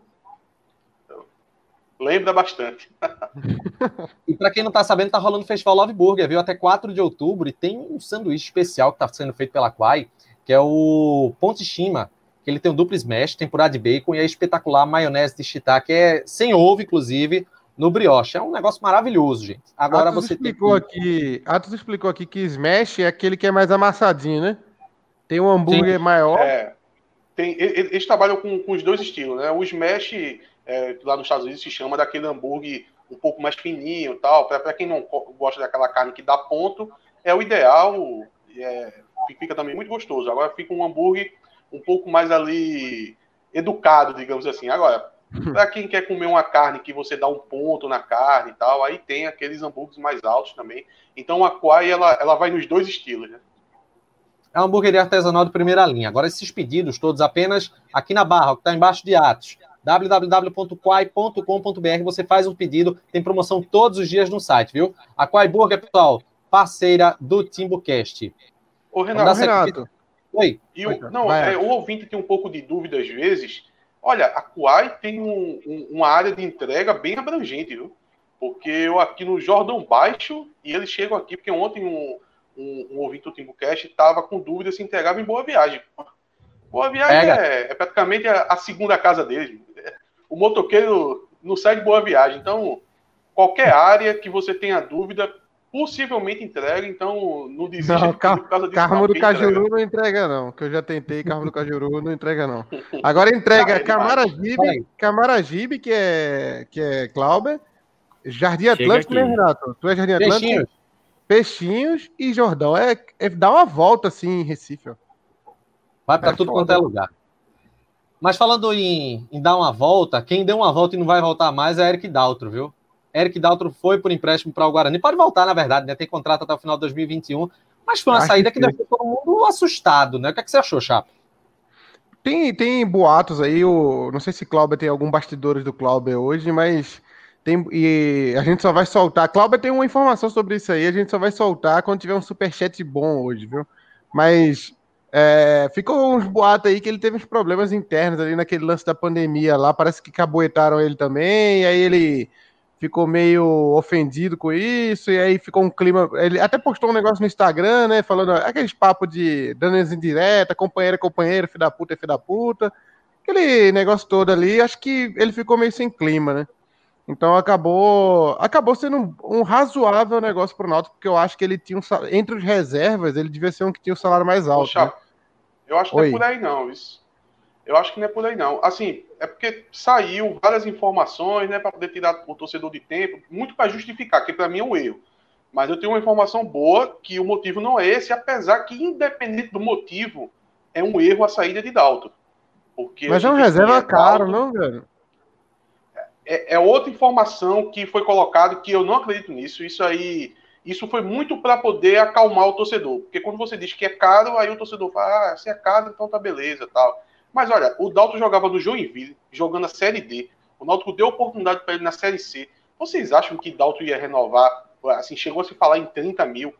Lembra bastante. [LAUGHS] e para quem não tá sabendo, tá rolando o Festival Love Burger, viu? Até 4 de outubro e tem um sanduíche especial que tá sendo feito pela Quai, que é o Ponte Shima, que ele tem um duplo smash, temporada de bacon e é espetacular maionese de shiitake, é sem ovo, inclusive, no brioche. É um negócio maravilhoso, gente. Agora Atos você explicou tem que... aqui, Atos explicou aqui que smash é aquele que é mais amassadinho, né? Tem um hambúrguer Sim. maior. É, tem, eles trabalham com, com os dois estilos, né? O smash, é, lá nos Estados Unidos, se chama daquele hambúrguer um pouco mais fininho tal. Para quem não gosta daquela carne que dá ponto, é o ideal. É, fica também muito gostoso. Agora fica um hambúrguer um pouco mais ali educado, digamos assim. Agora, para [LAUGHS] quem quer comer uma carne que você dá um ponto na carne e tal, aí tem aqueles hambúrgueres mais altos também. Então a Quai, ela, ela vai nos dois estilos, né? É uma hamburgueria artesanal de primeira linha. Agora, esses pedidos todos apenas aqui na barra, que está embaixo de Atos, www.quai.com.br, você faz um pedido, tem promoção todos os dias no site, viu? A Quai Burger, pessoal, parceira do TimbuCast. Ô, Renato, Renato Oi. E o, não, é, o ouvinte tem um pouco de dúvida às vezes. Olha, a Kuai tem um, um, uma área de entrega bem abrangente, viu? Porque eu aqui no Jordão Baixo, e eles chegam aqui, porque ontem um, um, um ouvinte do Timbucast estava com dúvida se entregava em Boa Viagem. Boa Viagem é, é, praticamente a, a, segunda casa deles. O motoqueiro não sai de Boa Viagem. Então, qualquer área que você tenha dúvida, possivelmente entrega, então não desiste não, car por causa disso. Carmo do Cajuru entrega. não entrega, não. Que eu já tentei, Carmo do Cajuru não entrega, não. Agora entrega Camaragibe, Camaragibe, que é, que é Clauber, Jardim Atlântico, né, Renato? Tu é Jardim Atlântico? Peixinhos. Peixinhos e Jordão. É, é dar uma volta assim em Recife, ó. Vai para é tudo foda. quanto é lugar. Mas falando em, em dar uma volta, quem deu uma volta e não vai voltar mais é Eric Daltro, viu? Eric Daltro foi por empréstimo para o Guarani. Pode voltar, na verdade, né? Tem contrato até o final de 2021. Mas foi uma Acho saída que, que deixou todo mundo assustado, né? O que, é que você achou, Chapa? Tem, tem boatos aí, o, não sei se Cláudio tem algum bastidores do Cláudio hoje, mas Tem, e a gente só vai soltar. A Cláudia tem uma informação sobre isso aí, a gente só vai soltar quando tiver um superchat bom hoje, viu? Mas é, ficou uns boatos aí que ele teve uns problemas internos ali naquele lance da pandemia lá. Parece que caboetaram ele também, e aí ele ficou meio ofendido com isso, e aí ficou um clima. Ele até postou um negócio no Instagram, né? Falando aqueles papos de dando indireta, companheiro, companheiro, filho da puta, filho da puta. Aquele negócio todo ali, acho que ele ficou meio sem clima, né? Então acabou acabou sendo um, um razoável negócio para o Náutico, porque eu acho que ele tinha um entre os reservas, ele devia ser um que tinha o um salário mais alto. Poxa, né? Eu acho que Oi. não é por aí não, isso. Eu acho que não é por aí não. Assim, é porque saiu várias informações, né, para poder tirar o torcedor de tempo, muito para justificar, que para mim é um erro. Mas eu tenho uma informação boa que o motivo não é esse, apesar que independente do motivo, é um erro a saída de Dalton. Porque Mas é um reserva caro, não, velho? é, é, outra informação que foi colocada que eu não acredito nisso. Isso aí, isso foi muito para poder acalmar o torcedor, porque quando você diz que é caro, aí o torcedor fala, ah, se é caro, então tá beleza, tal. Mas olha, o Dalton jogava no Joinville, jogando a Série D. O Náutico deu oportunidade para ele na Série C. Vocês acham que Dalton ia renovar? Assim, chegou a se falar em 30 mil.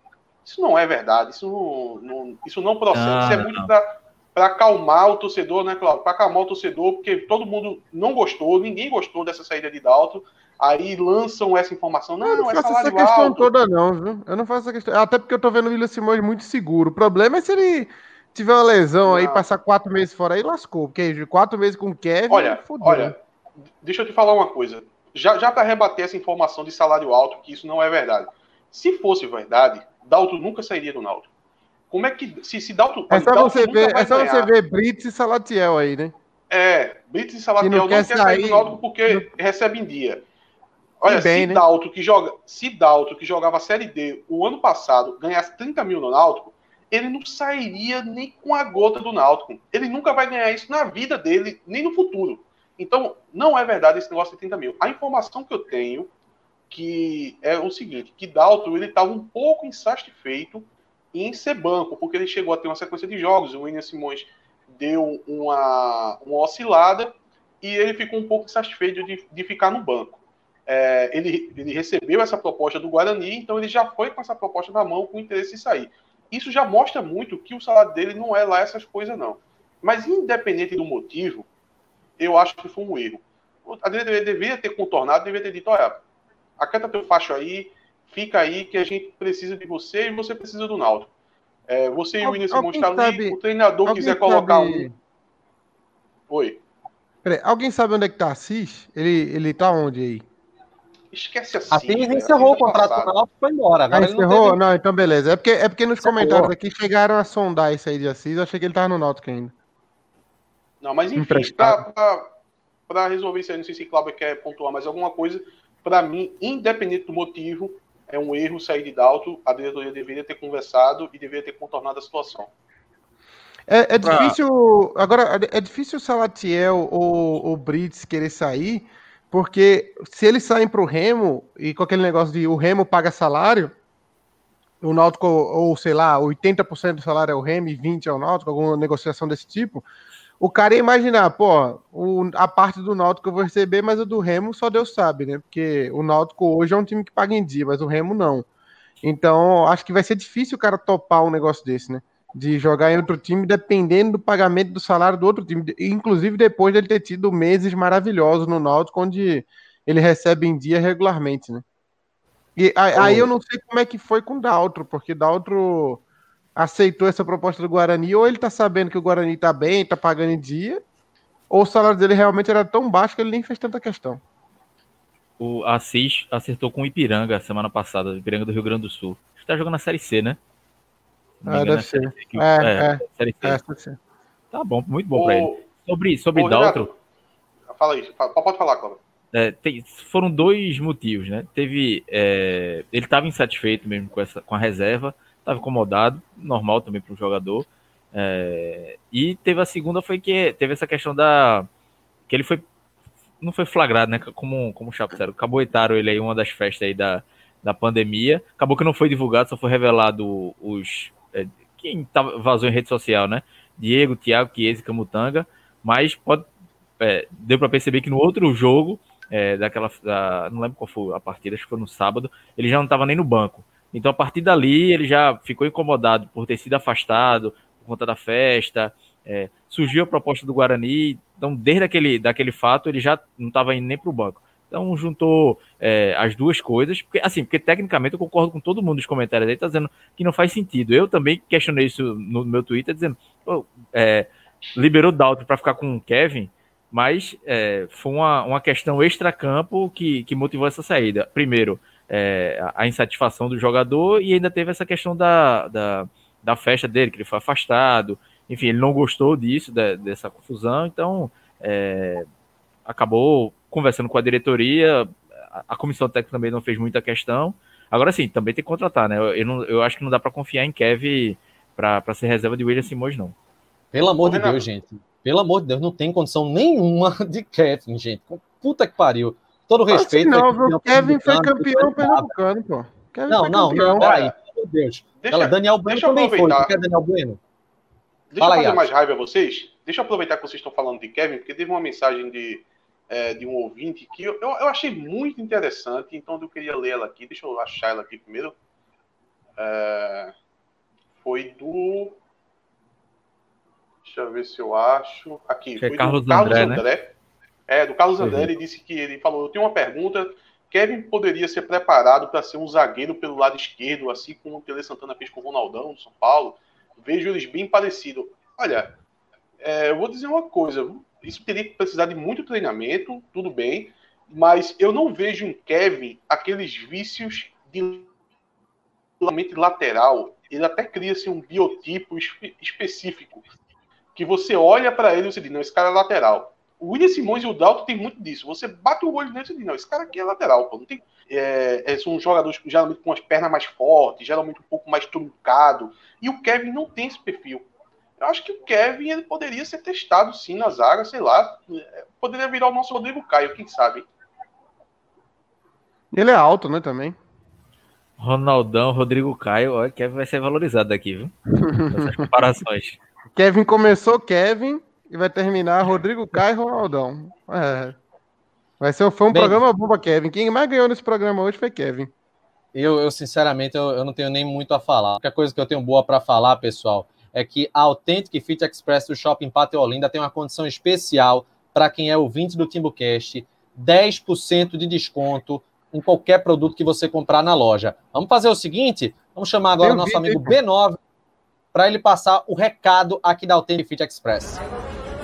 Isso não é verdade. Isso não, não isso não procede. Isso é muito para acalmar o torcedor, né, Cláudio? Para acalmar o torcedor, porque todo mundo não gostou, ninguém gostou dessa saída de Dalton. Aí lançam essa informação. Não, eu não, é faço essa questão alto. toda, não, viu? Eu não faço essa questão. Até porque eu tô vendo o William Simões muito seguro. O problema é se ele tiver uma lesão não. aí, passar quatro meses fora aí, lascou. Porque quatro meses com o Kevin, olha, fodeu. Olha, deixa eu te falar uma coisa. Já, já para rebater essa informação de salário alto, que isso não é verdade. Se fosse verdade, Dalton nunca sairia do Náutico. Como é que. Se, se Dalton. É só, Dalton você, ver, é só você ver Brits e Salatiel aí, né? É, Brits e Salatiel não, não quer sair, sair do Náutico porque não... recebe em dia. Olha, bem, se, né? Dalton, que joga, se Dalton, que jogava a Série D o ano passado, ganhasse 30 mil no Náutico, ele não sairia nem com a gota do Náutico. Ele nunca vai ganhar isso na vida dele, nem no futuro. Então, não é verdade esse negócio de 30 mil. A informação que eu tenho que é o seguinte, que Dalton ele estava um pouco insatisfeito em ser banco, porque ele chegou a ter uma sequência de jogos. O William Simões deu uma, uma oscilada e ele ficou um pouco insatisfeito de, de ficar no banco. É, ele, ele recebeu essa proposta do Guarani, então ele já foi com essa proposta na mão com interesse em sair. Isso já mostra muito que o salário dele não é lá essas coisas, não. Mas independente do motivo, eu acho que foi um erro. A diretoria deveria ter contornado, deveria ter dito, olha, aquieta teu facho aí, fica aí que a gente precisa de você e você precisa do Naldo. É, você e o William Simões estão ali, o treinador quiser colocar sabe... um. Oi. Peraí, alguém sabe onde é que tá Assis? Ele, ele tá onde aí? Esquece assim. Assis encerrou o contrato com o Náutico e foi embora. Ah, encerrou? Não, teve... não, então beleza. É porque, é porque nos encerrou. comentários aqui chegaram a sondar isso aí de Assis. Eu achei que ele tava no Náutico ainda. Não, mas enfim, para resolver isso aí, não sei se o Cláudio quer pontuar mais alguma coisa. Para mim, independente do motivo, é um erro sair de Dalto, a diretoria deveria ter conversado e deveria ter contornado a situação. É, é difícil. Ah. Agora, é difícil o Salatiel ou o Brits querer sair, porque se eles saem para o Remo e com aquele negócio de o Remo paga salário, o Náutico, ou sei lá, 80% do salário é o Remo e 20% é o Náutico, alguma negociação desse tipo, o cara ia imaginar, pô, o, a parte do Náutico eu vou receber, mas o do Remo só Deus sabe, né? Porque o Náutico hoje é um time que paga em dia, mas o Remo não. Então, acho que vai ser difícil o cara topar um negócio desse, né? De jogar em outro time dependendo do pagamento do salário do outro time. Inclusive depois dele ter tido meses maravilhosos no Náutico, onde ele recebe em dia regularmente, né? E aí, eu não sei como é que foi com o Daltro, porque Daltro aceitou essa proposta do Guarani, ou ele tá sabendo que o Guarani tá bem, tá pagando em dia, ou o salário dele realmente era tão baixo que ele nem fez tanta questão. O Assis acertou com o Ipiranga semana passada, Ipiranga do Rio Grande do Sul. Está jogando na Série C, né? Ah, deve ser. Que, é, é, é. É, tá bom, muito bom para ele. Sobre, sobre o Daltro. Fala isso, pode falar, Cláudio. É, tem, foram dois motivos, né? Teve. É, ele estava insatisfeito mesmo com, essa, com a reserva estava incomodado, normal também para um jogador. É, e teve a segunda foi que teve essa questão da que ele foi não foi flagrado, né? Como como o Chapo disseram, caboetaram ele aí uma das festas aí da, da pandemia. Acabou que não foi divulgado, só foi revelado os quem tava, vazou em rede social, né? Diego, Thiago, Chiesa e Camutanga, mas pode é, deu para perceber que no outro jogo é, daquela. Da, não lembro qual foi a partida, acho que foi no sábado, ele já não estava nem no banco. Então, a partir dali, ele já ficou incomodado por ter sido afastado por conta da festa. É, surgiu a proposta do Guarani, então, desde aquele daquele fato, ele já não estava indo nem para o banco. Então, juntou é, as duas coisas, porque, assim, porque tecnicamente eu concordo com todo mundo nos comentários aí, tá dizendo que não faz sentido. Eu também questionei isso no meu Twitter, dizendo, oh, é, liberou Dalton para ficar com o Kevin, mas é, foi uma, uma questão extra-campo que, que motivou essa saída. Primeiro, é, a insatisfação do jogador e ainda teve essa questão da, da, da, festa dele, que ele foi afastado. Enfim, ele não gostou disso, de, dessa confusão, então é, acabou conversando com a diretoria. A, a, comissão técnica também não fez muita questão. Agora sim, também tem que contratar, né? Eu, eu, não, eu acho que não dá para confiar em Kevin para ser reserva de William Simões, não. Pelo amor de Deus, gente. Pelo amor de Deus, não tem condição nenhuma [LAUGHS] de Kevin, gente. Puta que pariu. Todo respeito. Assim, não, o Kevin foi campeão pernambucano, pô. Kevin não, não, não, peraí. Meu Deus. Deixa, Daniel Bueno deixa também foi. Quer Daniel Bueno? Deixa Fala eu fazer aí, mais raiva a vocês. Deixa eu aproveitar que vocês estão falando de Kevin, porque teve uma mensagem de, é, de um ouvinte que eu, eu, achei muito interessante, então eu queria ler ela aqui. Deixa eu achar ela aqui primeiro. É, foi do. Deixa eu ver se eu acho. Aqui, foi Carlos do Carlos André. Né? André né? É, do Carlos André, ele disse que ele falou: Eu tenho uma pergunta. Kevin poderia ser preparado para ser um zagueiro pelo lado esquerdo, assim como o Tele Santana fez com o Ronaldão, do São Paulo. Vejo eles bem parecidos. Olha, é, eu vou dizer uma coisa: isso teria que precisar de muito treinamento, tudo bem, mas eu não vejo em Kevin aqueles vícios de lateral. Ele até cria-se um biotipo específico que você olha para ele e você diz: Não, esse cara é lateral o William Simões e o Dalton tem muito disso. Você bate o olho nele e diz, não, esse cara aqui é lateral, pô. Não tem, é, é, são jogadores geralmente com as pernas mais fortes, geralmente um pouco mais truncado. E o Kevin não tem esse perfil. Eu acho que o Kevin ele poderia ser testado sim na zaga, sei lá. É, poderia virar o nosso Rodrigo Caio, quem sabe. Ele é alto, né, também. Ronaldão, Rodrigo Caio, olha, Kevin vai ser valorizado aqui, viu? Essas comparações. [LAUGHS] Kevin começou Kevin, e vai terminar Rodrigo Caio e Ronaldão. É. Vai ser, foi um Bem, programa bom pra Kevin. Quem mais ganhou nesse programa hoje foi Kevin. Eu, eu sinceramente, eu, eu, não tenho nem muito a falar. A única coisa que eu tenho boa para falar, pessoal, é que a Authentic Fit Express do Shopping Pátio Olinda tem uma condição especial para quem é ouvinte do TimbuCast. 10% de desconto em qualquer produto que você comprar na loja. Vamos fazer o seguinte? Vamos chamar agora o nosso amigo B9 para ele passar o recado aqui da Authentic Fit Express.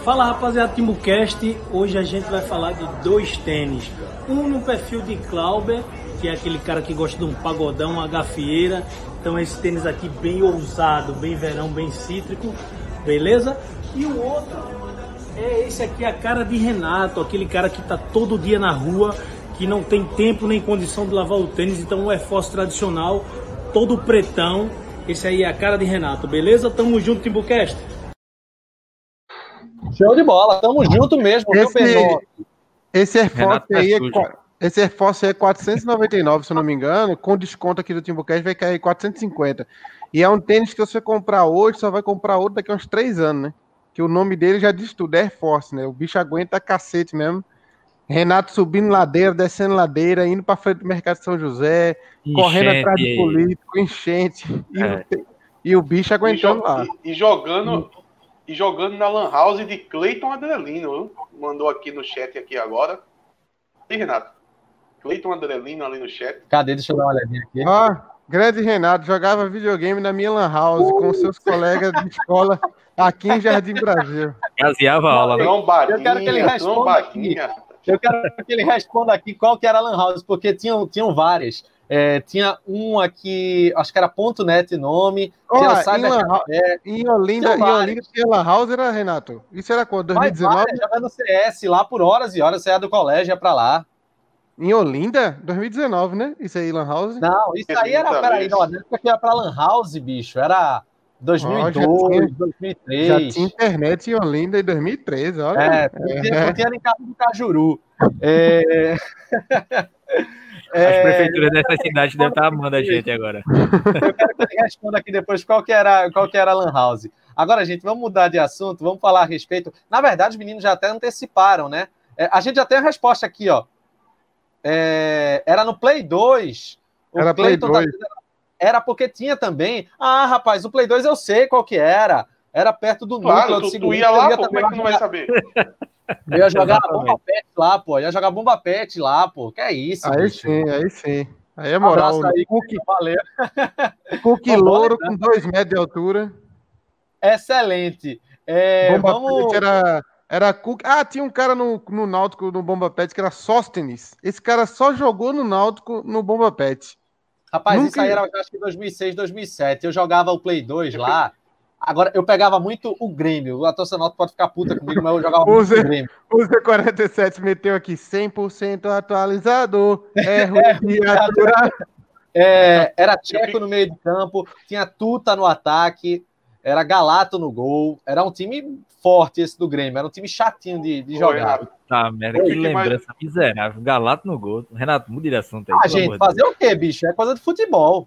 Fala rapaziada Timbucast, hoje a gente vai falar de dois tênis. Um no perfil de Clauber, que é aquele cara que gosta de um pagodão, uma gafieira. Então esse tênis aqui bem ousado, bem verão, bem cítrico, beleza? E o outro é esse aqui, a cara de Renato, aquele cara que tá todo dia na rua, que não tem tempo nem condição de lavar o tênis, então um Air Force tradicional, todo pretão. Esse aí é a cara de Renato, beleza? Tamo junto, Timbucast! Show de bola, tamo junto mesmo, esse, viu, Esse Air Force tá aí é, esse Air Force é 499, se eu não me engano, com desconto aqui do Timbucast vai cair 450. E é um tênis que você comprar hoje, só vai comprar outro daqui a uns 3 anos, né? Que o nome dele já diz tudo, é Air Force, né? O bicho aguenta cacete mesmo. Renato subindo ladeira, descendo ladeira, indo para frente do mercado de São José, enchente, correndo atrás de político, enchente. E, é. o, e o bicho aguentando e, lá. E, e jogando, e jogando na Lan House de Cleiton Adelino. Mandou aqui no chat aqui agora. E Renato? Cleiton Adelino ali no chat. Cadê? Deixa eu dar uma olhadinha aqui. Ah, grande Renato, jogava videogame na minha Lan House uh! com seus colegas de escola aqui em Jardim Brasil. Gaseava a aula, né? Eu quero que ele responda aqui. Eu quero que ele responda aqui qual que era a Lan House, porque tinham, tinham várias. É, tinha um aqui, acho que era ponto .net nome. Oh, tinha em, em Olinda, em Olinda tinha Lan House, era, Renato? Isso era quando? 2019? Já vai no CS, lá por horas e horas, você é do colégio, é pra lá. Em Olinda? 2019, né? Isso aí, Lan House? Não, isso aí era, peraí, não, na época que era pra Lan House, bicho, era 2002, oh, já tinha, 2003. Já tinha internet em Olinda em 2013, olha. É, tinha, é. tinha em casa do Cajuru. É... [LAUGHS] As é, prefeituras dessa cidade devem estar amando a gente agora. Eu quero que ele responda aqui depois qual que era, qual que era a Lan House. Agora, gente, vamos mudar de assunto, vamos falar a respeito. Na verdade, os meninos já até anteciparam, né? É, a gente já tem a resposta aqui, ó. É, era no Play 2. O era Play 2. Era porque tinha também. Ah, rapaz, o Play 2 eu sei qual que era. Era perto do claro, núcleo. Tu, tu ia lá, pô, como é que tu não vai saber? [LAUGHS] Eu ia jogar bomba pet lá, pô. Eu ia jogar bomba pet lá, pô. Que é isso? Aí bicho. sim, aí sim. Aí é moral. Um aí, Cook, [LAUGHS] valeu. Cook louro com dois metros de altura. Excelente. É, bomba vamos... pet era, era Cook. Ah, tinha um cara no, no Náutico, no Bomba Pet, que era Sóstenes. Esse cara só jogou no Náutico no Bomba Pet. Rapaz, Nunca... isso aí era acho que 2006, 2007. Eu jogava o Play 2 lá. Agora, eu pegava muito o Grêmio. O torcedor pode ficar puta comigo, mas eu jogava muito Z, o Grêmio. O Z47 meteu aqui 100% atualizador. É, [LAUGHS] é, era Tcheco no meio de campo, tinha Tuta no ataque, era Galato no gol. Era um time forte esse do Grêmio. Era um time chatinho de, de jogar. Tá, merda, que lembrança mais... miserável. Galato no gol. Renato, muda direção. Tá aí, ah, gente, fazer o quê, bicho? É coisa de futebol.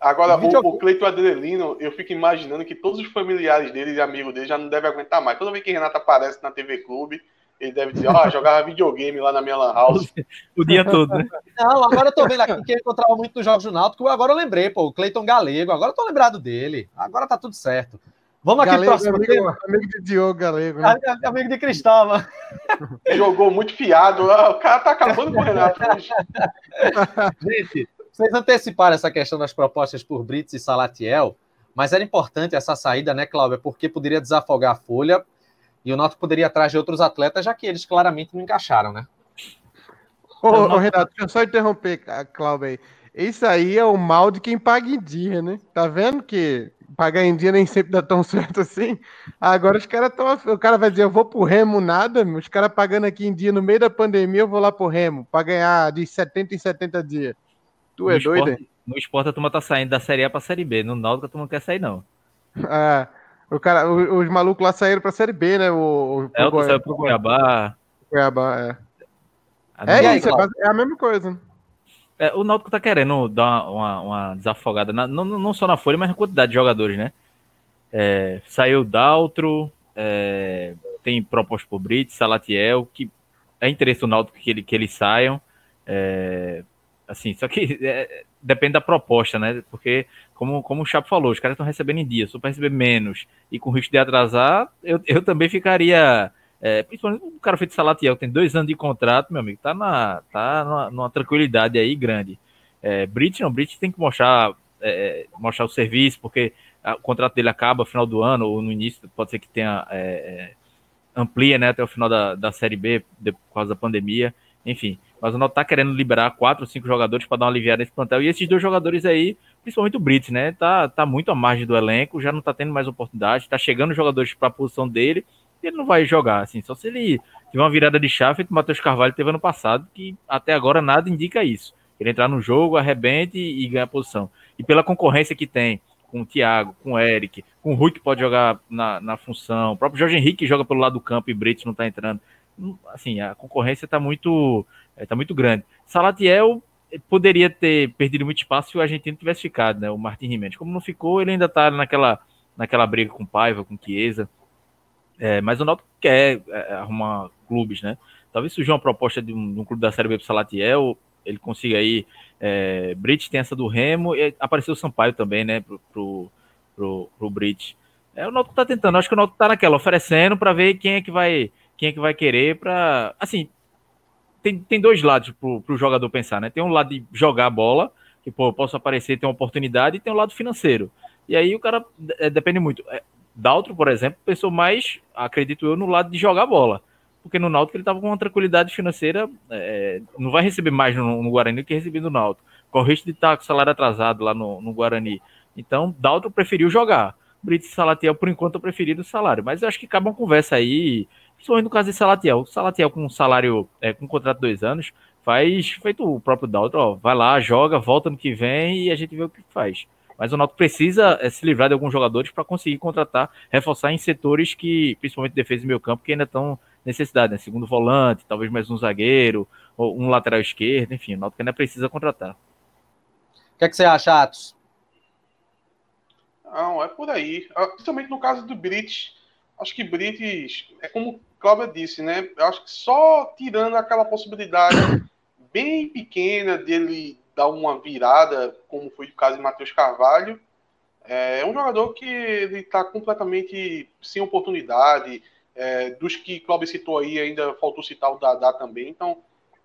Agora, o, o, o Cleito Adelino, eu fico imaginando que todos os familiares dele e amigos dele já não devem aguentar mais. Toda vez que Renato aparece na TV Clube, ele deve dizer, ó, oh, jogava videogame lá na minha lan house. o dia todo, né? Não, agora eu tô vendo aqui que ele encontrava muito nos jogos do Náutico, agora eu lembrei, pô, o Cleiton Galego, agora eu tô lembrado dele. Agora tá tudo certo. Vamos aqui Galego, próximo amigo, amigo de Diogo Galego. Né? Amigo de Cristóvão. Jogou muito fiado. O cara tá acabando com o Renato. Gente, vocês anteciparam essa questão das propostas por Brits e Salatiel, mas era importante essa saída, né, Cláudia? Porque poderia desafogar a folha e o Náutico poderia ir atrás de outros atletas, já que eles claramente não encaixaram, né? Ô, ô Renato, deixa eu só interromper, Cláudia aí. Isso aí é o mal de quem paga em dia, né? Tá vendo que pagar em dia nem sempre dá tão [LAUGHS] certo assim? Agora os caras estão. O cara vai dizer, eu vou pro Remo nada, os caras pagando aqui em dia no meio da pandemia, eu vou lá pro Remo, para ganhar de 70 em 70 dias. Tu é doido, hein? No esporte a turma tá saindo da Série A pra Série B. No Náutico a turma não quer sair, não. É. O cara, os, os malucos lá saíram pra Série B, né? O, o é, o saiu pro Cuiabá. Cuiabá, é. é isso, é, é a mesma coisa. É, o Náutico tá querendo dar uma, uma desafogada, na, não, não só na folha, mas na quantidade de jogadores, né? É, saiu Daltro, é, tem proposta por Brits, Salatiel, que é interesse do Náutico que, ele, que eles saiam. É, Assim, só que é, depende da proposta, né? Porque, como, como o Chapo falou, os caras estão recebendo em dia, só para receber menos e com risco de atrasar, eu, eu também ficaria. É, principalmente um cara feito Salatiel, tem dois anos de contrato, meu amigo, tá, na, tá numa, numa tranquilidade aí grande. É, Brit não, Brit tem que mostrar, é, mostrar o serviço, porque a, o contrato dele acaba no final do ano, ou no início, pode ser que tenha. É, é, amplia né, até o final da, da Série B, por causa da pandemia. Enfim, mas o Náutico tá querendo liberar quatro cinco jogadores para dar uma aliviada nesse plantel. E esses dois jogadores aí, principalmente o Brits, né? Tá, tá muito à margem do elenco, já não tá tendo mais oportunidade, tá chegando jogadores para a posição dele, e ele não vai jogar, assim, só se ele tiver uma virada de chave que o Matheus Carvalho teve ano passado, que até agora nada indica isso. Ele entrar no jogo, arrebente e, e ganhar posição. E pela concorrência que tem com o Thiago, com o Eric, com o Rui que pode jogar na, na função, o próprio Jorge Henrique joga pelo lado do campo e Brits não tá entrando. Assim, a concorrência tá muito é, tá muito grande. Salatiel poderia ter perdido muito espaço se o argentino tivesse ficado, né? O Martin Jimenez. Como não ficou, ele ainda tá naquela, naquela briga com Paiva, com Chiesa. É, mas o Náutico quer é, arrumar clubes, né? Talvez surja uma proposta de um, de um clube da Série B pro Salatiel, ele consiga aí. É, Brit tem essa do Remo, e apareceu o Sampaio também, né? Pro, pro, pro, pro Brit. É, o Náutico tá tentando, acho que o Náutico tá naquela, oferecendo para ver quem é que vai quem é que vai querer para assim tem, tem dois lados pro, pro jogador pensar, né? Tem um lado de jogar a bola, que pô, eu posso aparecer, ter uma oportunidade, e tem um lado financeiro. E aí o cara é, depende muito. É, Daltro, por exemplo, pensou mais, acredito eu, no lado de jogar a bola. Porque no Náutico ele estava com uma tranquilidade financeira, é, não vai receber mais no, no Guarani do que receber no Náutico. Corre risco de estar tá com o salário atrasado lá no, no Guarani. Então, Daltro preferiu jogar. Brito Salatiel, por enquanto, eu preferi o salário. Mas eu acho que cabe uma conversa aí Principalmente no caso de Salatiel. Salatiel com um salário, é, com um contrato de dois anos, faz feito o próprio Dalton, ó, vai lá, joga, volta no que vem e a gente vê o que faz. Mas o Náutico precisa é, se livrar de alguns jogadores para conseguir contratar, reforçar em setores que, principalmente defesa e meio campo, que ainda estão necessidade, né? Segundo volante, talvez mais um zagueiro, ou um lateral esquerdo, enfim, o Náutico ainda precisa contratar. O que, é que você acha, Atos? Não, é por aí. Ah, principalmente no caso do Brits, acho que Brites, é como Cláudia disse, né? Eu acho que só tirando aquela possibilidade bem pequena dele dar uma virada, como foi o caso de Matheus Carvalho. É um jogador que ele está completamente sem oportunidade. É, dos que Cláudio citou aí, ainda faltou citar o Dadá também. Então,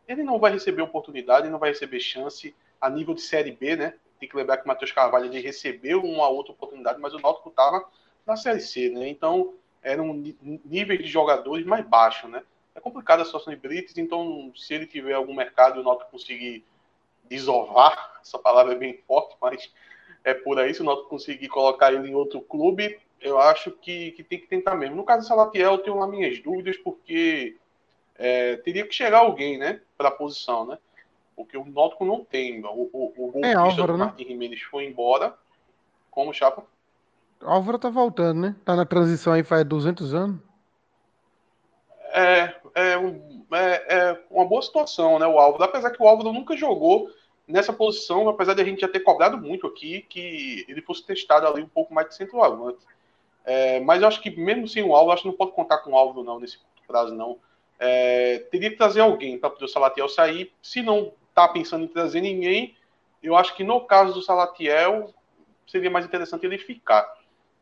ele não vai receber oportunidade, não vai receber chance a nível de Série B, né? Tem que lembrar que o Matheus Carvalho ele recebeu uma outra oportunidade, mas o Náutico estava na Série C, né? Então, era um nível de jogadores mais baixo, né? É complicada a situação de Brites, então se ele tiver algum mercado e o Náutico conseguir desovar, [LAUGHS] essa palavra é bem forte, mas é por aí, se o Náutico conseguir colocar ele em outro clube, eu acho que, que tem que tentar mesmo. No caso do Salatiel, eu tenho lá minhas dúvidas, porque é, teria que chegar alguém, né, para a posição, né? Porque o Náutico não tem. O, o, o golpista é, Álvaro, do né? Martin Jimenez foi embora. Como, Chapa? Álvaro tá voltando, né? Tá na transição aí faz 200 anos. É, é, é, é uma boa situação, né, o Álvaro. Apesar que o Álvaro nunca jogou nessa posição, apesar de a gente já ter cobrado muito aqui, que ele fosse testado ali um pouco mais de centroavante. É, mas eu acho que mesmo sem o Álvaro, acho que não pode contar com o Álvaro não, nesse prazo, não. É, teria que trazer alguém para poder o Salatiel sair. Se não está pensando em trazer ninguém, eu acho que no caso do Salatiel, seria mais interessante ele ficar.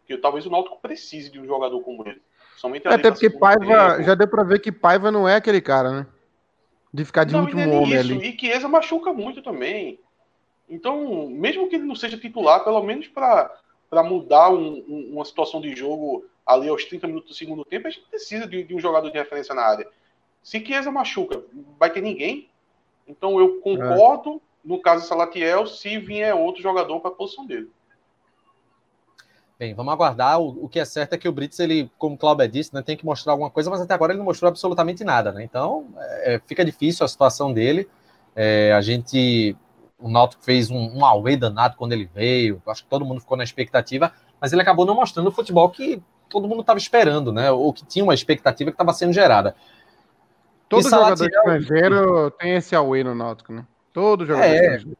Porque talvez o Náutico precise de um jogador como ele. Somente Até porque Paiva, tempo. já deu para ver que Paiva não é aquele cara, né? De ficar de não, último é homem isso. ali. E Chiesa machuca muito também. Então, mesmo que ele não seja titular, pelo menos para mudar um, um, uma situação de jogo ali aos 30 minutos do segundo tempo, a gente precisa de, de um jogador de referência na área. Se Chiesa machuca, vai ter ninguém. Então eu concordo, é. no caso do Salatiel, se vier outro jogador para a posição dele. Bem, vamos aguardar. O, o, que é certo é que o Brits, ele, como o Cláudio disse, né, tem que mostrar alguma coisa, mas até agora ele não mostrou absolutamente nada, né? Então, é, fica difícil a situação dele. É, a gente. O Náutico fez um, um away danado quando ele veio. Acho que todo mundo ficou na expectativa, mas ele acabou não mostrando o futebol que todo mundo estava esperando, né? Ou que tinha uma expectativa que estava sendo gerada. Todo jogador estrangeiro tem esse away no Náutico, né? Todo jogador é, estrangeiro.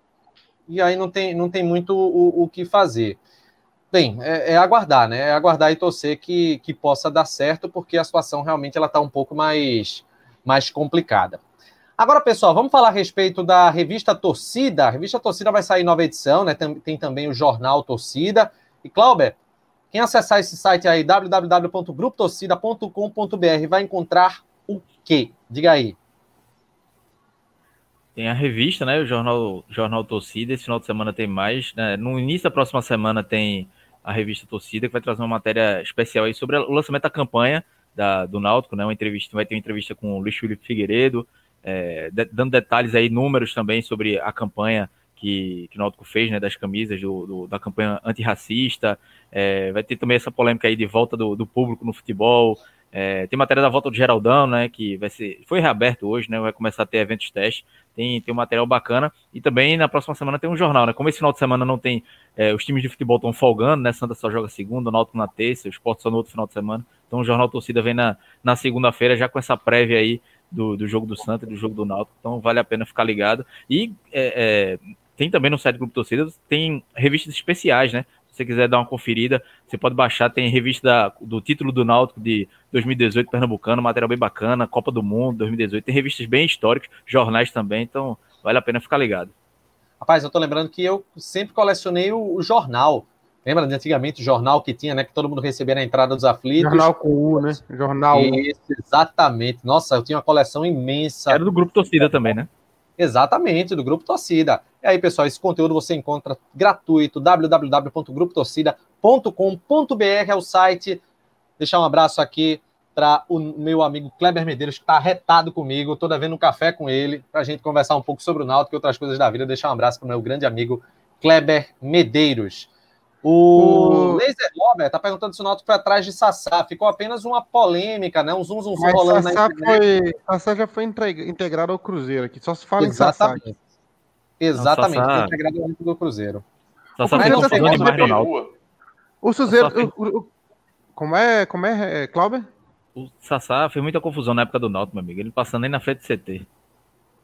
E aí não tem, não tem muito o, o que fazer. Bem, é, é, aguardar, né? É aguardar e torcer que, que possa dar certo, porque a situação realmente ela está um pouco mais, mais complicada. Agora, pessoal, vamos falar a respeito da revista Torcida. A revista Torcida vai sair nova edição, né? Tem, tem também o jornal Torcida. E, Clauber, quem acessar esse site aí, www.grupotorcida.com.br, vai encontrar o quê? Diga aí. Tem a revista, né? O jornal, jornal Torcida. Esse final de semana tem mais. Né? No início da próxima semana tem a revista Torcida, que vai trazer uma matéria especial aí sobre o lançamento da campanha da, do Náutico, né? Uma entrevista, vai ter uma entrevista com o Luiz Felipe Figueiredo, é, de, dando detalhes aí, números também sobre a campanha que, que o Náutico fez, né? Das camisas do, do da campanha antirracista. É, vai ter também essa polêmica aí de volta do, do público no futebol. É, tem matéria da volta do Geraldão, né? Que vai ser. Foi reaberto hoje, né? Vai começar a ter eventos teste. Tem, tem um material bacana. E também na próxima semana tem um jornal, né? Como esse final de semana não tem. É, os times de futebol estão folgando, né? Santa só joga segunda, Náutico na terça, o Sport só no outro final de semana. Então o Jornal Torcida vem na, na segunda-feira, já com essa prévia aí do, do jogo do Santa e do jogo do Náutico. Então vale a pena ficar ligado. E é, é, tem também no site do Grupo Torcida, tem revistas especiais, né? Você quiser dar uma conferida, você pode baixar, tem revista da, do título do Náutico de 2018 Pernambucano, material bem bacana, Copa do Mundo 2018, tem revistas bem históricas, jornais também, então vale a pena ficar ligado. Rapaz, eu tô lembrando que eu sempre colecionei o, o jornal. Lembra de antigamente o jornal que tinha, né? Que todo mundo recebia na entrada dos aflitos. Jornal com U, né? Jornal. Isso, exatamente. Nossa, eu tinha uma coleção imensa. Era do grupo torcida também, né? Exatamente, do Grupo Torcida. E aí, pessoal, esse conteúdo você encontra gratuito, www.grupotorcida.com.br é o site. Deixar um abraço aqui para o meu amigo Kleber Medeiros, que está retado comigo. Estou devendo um café com ele para a gente conversar um pouco sobre o Náutico e outras coisas da vida. Deixar um abraço para o meu grande amigo Kleber Medeiros. O, o... Laser Lover tá perguntando se o Náutico foi atrás de Sassá. Ficou apenas uma polêmica, né? Um zum zum zum rolando Sassá na foi, Sassá já foi integrado ao Cruzeiro aqui. Só se fala Exatamente. em Sassá. Exatamente, Sassá... foi integrado ao do Cruzeiro. Sassá demais, Ronaldo. O Cruzeiro... Como é, como é, é Cláudio? O Sassá fez muita confusão na época do Náutico, meu amigo. Ele passando nem na frente do CT.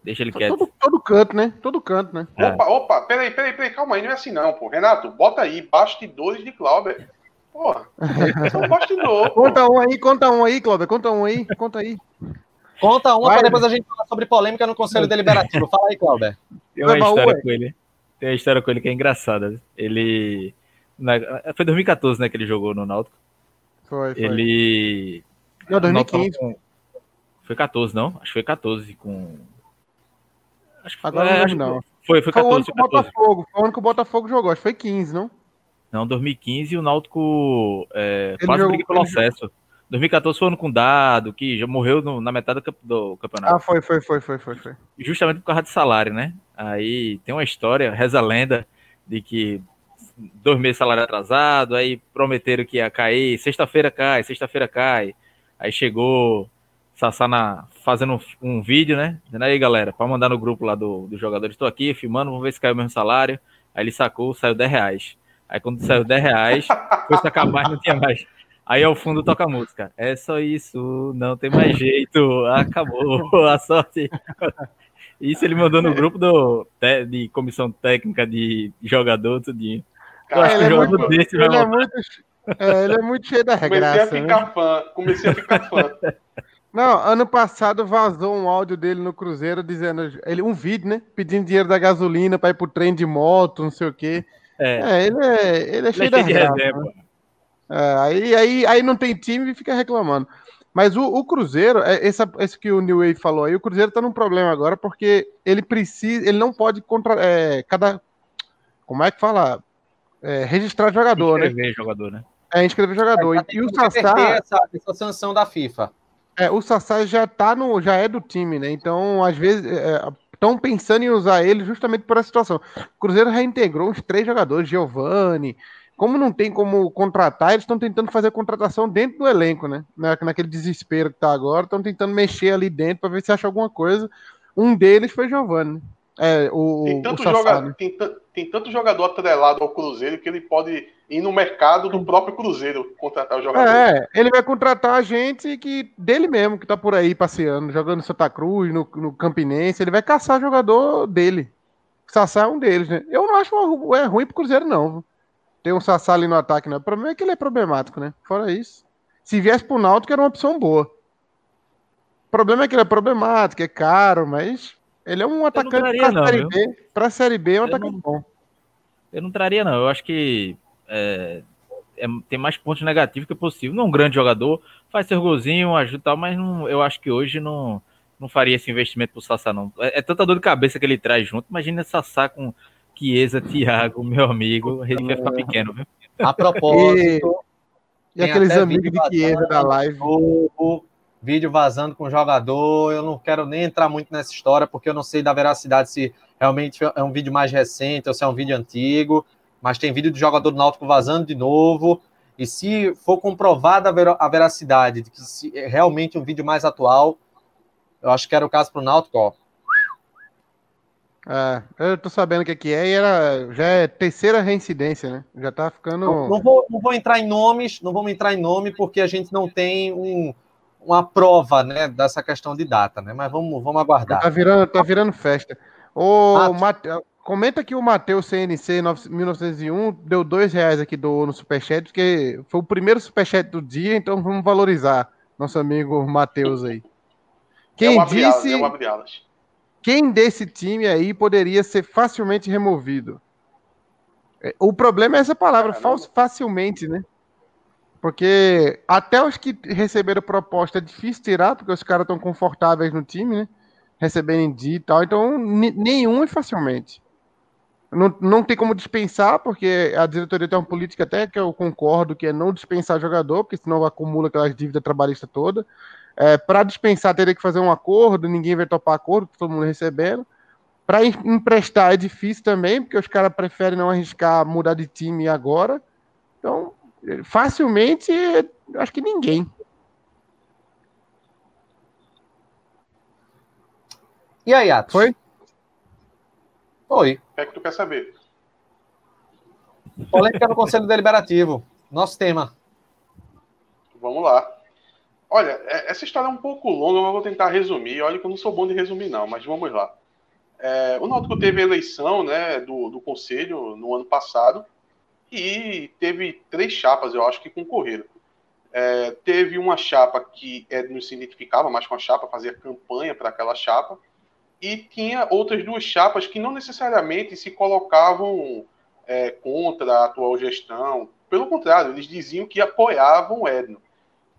Deixa ele quieto. Todo, todo canto, né? Todo canto, né? É. Opa, opa, peraí, peraí, peraí, calma aí, não é assim não, pô. Renato, bota aí, bastidores de Clauber. Porra, são bastidores. conta um aí, conta um aí, Clauber, conta um aí, conta aí. Conta uma Vai, para depois a gente falar sobre polêmica no Conselho Deliberativo. Fala aí, Clauber. Tem uma história com ele. Tem uma história com ele que é engraçada. Ele. na- foi 2014, né, que ele jogou no Náutico. Foi, foi. Ele. Não, o Náutico 2015. tava com- Foi 14, não? Acho que foi 14 com. Acho que Agora é, não acho lembro, que não. Foi, foi Foi o 14, ano que foi o 14. Botafogo. Foi o ano que o Botafogo jogou. Acho que foi 15, não? Não, 2015 o Náutico é, Ele quase jogou- briga pelo acesso. 2014 foi o ano com Dado, que já morreu no- na metade do, do campeonato. Ah, foi, foi, foi, foi, foi, foi. justamente por causa de salário, né? Aí tem uma história, reza a lenda, de que dois meses de salário atrasado, aí prometeram que ia cair, sexta-feira cai, sexta-feira cai. Aí chegou Sassá na, fazendo um, um vídeo, né? Dizendo aí, galera, para mandar no grupo lá do, do jogador, estou aqui filmando, vamos ver se caiu o mesmo salário. Aí ele sacou, saiu 10 reais. Aí quando saiu 10 reais, foi sacar mais, [LAUGHS] não tinha mais. Aí ao fundo toca a música. É só isso, não tem mais jeito, acabou [LAUGHS] a sorte. [LAUGHS] Isso ele mandou no grupo do, de comissão técnica de jogador, tudinho. Eu acho que ele o é muito- desse vai Ele é muito, é, ele é muito cheio da Comecei a regraça. né? ficar fã. Comecei a ficar fã. Não, ano passado vazou um áudio dele no Cruzeiro dizendo, ele, um vídeo, né? Pedindo dinheiro da gasolina pra ir pro trem de moto, não sei o quê. É, É, ele é, ele é ele é cheio da cheio de reserva. né? É, aí, aí, aí não tem time e fica reclamando. Mas o, o Cruzeiro, é, essa, esse que o New Wave falou aí, o Cruzeiro tá num problema agora porque ele precisa, ele não pode contra, é, cada, como é que fala? É, registrar jogador, né? Inscrever jogador, né? É, inscrever jogador. E, e o Sassá, essa, essa sanção da FIFA. É, o Sassá já tá no, já é do time, né? Então, às vezes, estão pensando em usar ele justamente por essa situação. O Cruzeiro reintegrou uns três jogadores, Giovani. Como não tem como contratar, eles estão tentando fazer a contratação dentro do elenco, né? Na, naquele desespero que tá agora, estão tentando mexer ali dentro para ver se acha alguma coisa. Um deles foi Giovani. Né? É, o, Tem o tanto, Sassá, joga- né? tem, tem tanto jogador atrelado ao Cruzeiro que ele pode ir no mercado do próprio Cruzeiro contratar o jogador. É, ele vai contratar a gente que dele mesmo, que tá por aí passeando, jogando no Santa Cruz, no, no Campinense, ele vai caçar jogador dele. O Sassá é um deles, né? Eu não acho uma- é ruim pro Cruzeiro, não. Ter um Sassá ali no ataque, não. O problema é que ele é problemático, né? Fora isso. Se viesse pro Náutico, era uma opção boa. O problema é que ele é problemático, é caro, mas ele é um atacante traria, pra não, Série? B. Pra Série B é um Eu atacante não- bom. Eu não traria, não. Eu acho que é, é- tem mais pontos negativos que possível. Não é um grande jogador, faz seu golzinho, ajuda e tal, mas não, eu acho que hoje não, não faria esse investimento pro Sassá, não. É, é tanta dor de cabeça que ele traz junto. Imagina Sassá com Chiesa, Thiago, meu amigo. A gente vai ficar pequeno, viu? A propósito, E Tem aqueles amigos de Chiesa da live. jogo, vídeo vazando com o jogador. Eu não quero nem entrar muito nessa história, porque eu não sei da veracidade se realmente é um vídeo mais recente ou se é um vídeo antigo. Mas tem vídeo de jogador do Náutico vazando de novo. E se for comprovada a ver- a veracidade de que se é realmente um vídeo mais atual, eu acho que era o caso para o Náutico, ó. É, eu tô sabendo o que, que é e era, já é terceira reincidência, né? Já tá ficando. Não, não vou, não vou entrar em nomes, não vamos entrar em nome, porque a gente não tem um- uma prova né, dessa questão de data, né? Mas vamos, vamos aguardar. tá virando, tá virando festa. Ô, Mato. Mate- comenta que o Matheus CNC 9- 1901 deu dois reais aqui do, no Superchat, porque foi o primeiro Superchat do dia, então vamos valorizar nosso amigo Matheus aí. é Quem alas, disse é quem desse time aí poderia ser facilmente removido? É, O problema é essa palavra, fa- facilmente, né? Porque até os que receberam proposta é difícil tirar, porque os caras estão confortáveis no time, né? Recebendo de e tal, então nenhum é facilmente. Não, não tem como dispensar, porque a diretoria tem uma política até que eu concordo, que é não dispensar jogador, porque senão acumula aquelas dívidas trabalhistas todas. É, para dispensar, teria que fazer um acordo, ninguém vai topar acordo, todo mundo recebendo. Para emprestar é difícil também, porque os caras preferem não arriscar mudar de time agora. Facilmente, acho que ninguém. E aí, Atos? Foi? Foi. O que é que tu quer saber? Polêmica no Conselho Deliberativo. Nosso tema. Vamos lá. Olha, é- essa história é um pouco longa, mas eu vou tentar resumir. Olha que eu não sou bom de resumir, não, mas vamos lá. É, o Náutico teve a eleição né, do, do Conselho no ano passado e teve três chapas, eu acho, que concorreram. é, teve uma chapa que Edno se identificava mais com a chapa, fazia campanha para aquela chapa, e tinha outras duas chapas que não necessariamente se colocavam é, contra a atual gestão. Pelo contrário, eles diziam que apoiavam Edno.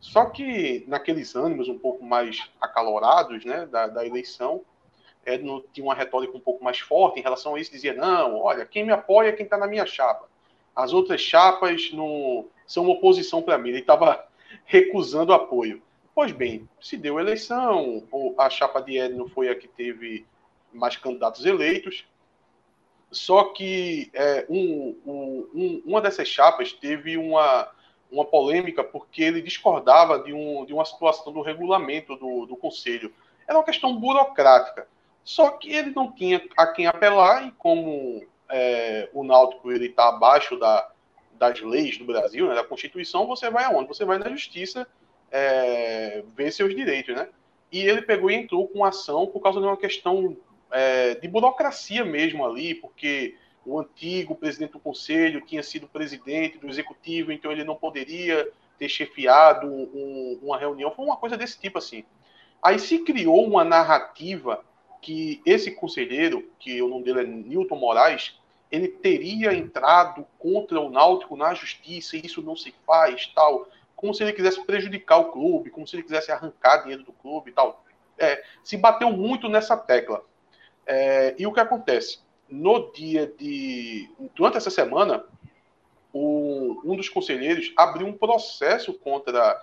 Só que naqueles ânimos um pouco mais acalorados né, da, da eleição, Edno tinha uma retórica um pouco mais forte em relação a isso, dizia, não, olha, quem me apoia é quem está na minha chapa. As outras chapas não são uma oposição para mim. Ele estava recusando apoio. Pois bem, se deu eleição, a chapa de Edno foi a que teve mais candidatos eleitos, só que é, um, um, uma dessas chapas teve uma, uma polêmica porque ele discordava de, um, de uma situação do regulamento do, do conselho. Era uma questão burocrática. Só que ele não tinha a quem apelar, e como é, o Náutico está abaixo da, das leis do Brasil, né, da Constituição, você vai aonde? Você vai na justiça é, ver seus direitos, né? E ele pegou e entrou com ação por causa de uma questão é, de burocracia mesmo ali, porque o antigo presidente do conselho tinha sido presidente do executivo, então ele não poderia ter chefiado um, uma reunião. Foi uma coisa desse tipo assim. Aí se criou uma narrativa que esse conselheiro, que o nome dele é Newton Moraes, ele teria entrado contra o Náutico na justiça e isso não se faz, tal, como se ele quisesse prejudicar o clube, como se ele quisesse arrancar dinheiro do clube tal. É, se bateu muito nessa tecla. É, e o que acontece? No dia de. Durante essa semana, o, um dos conselheiros abriu um processo contra,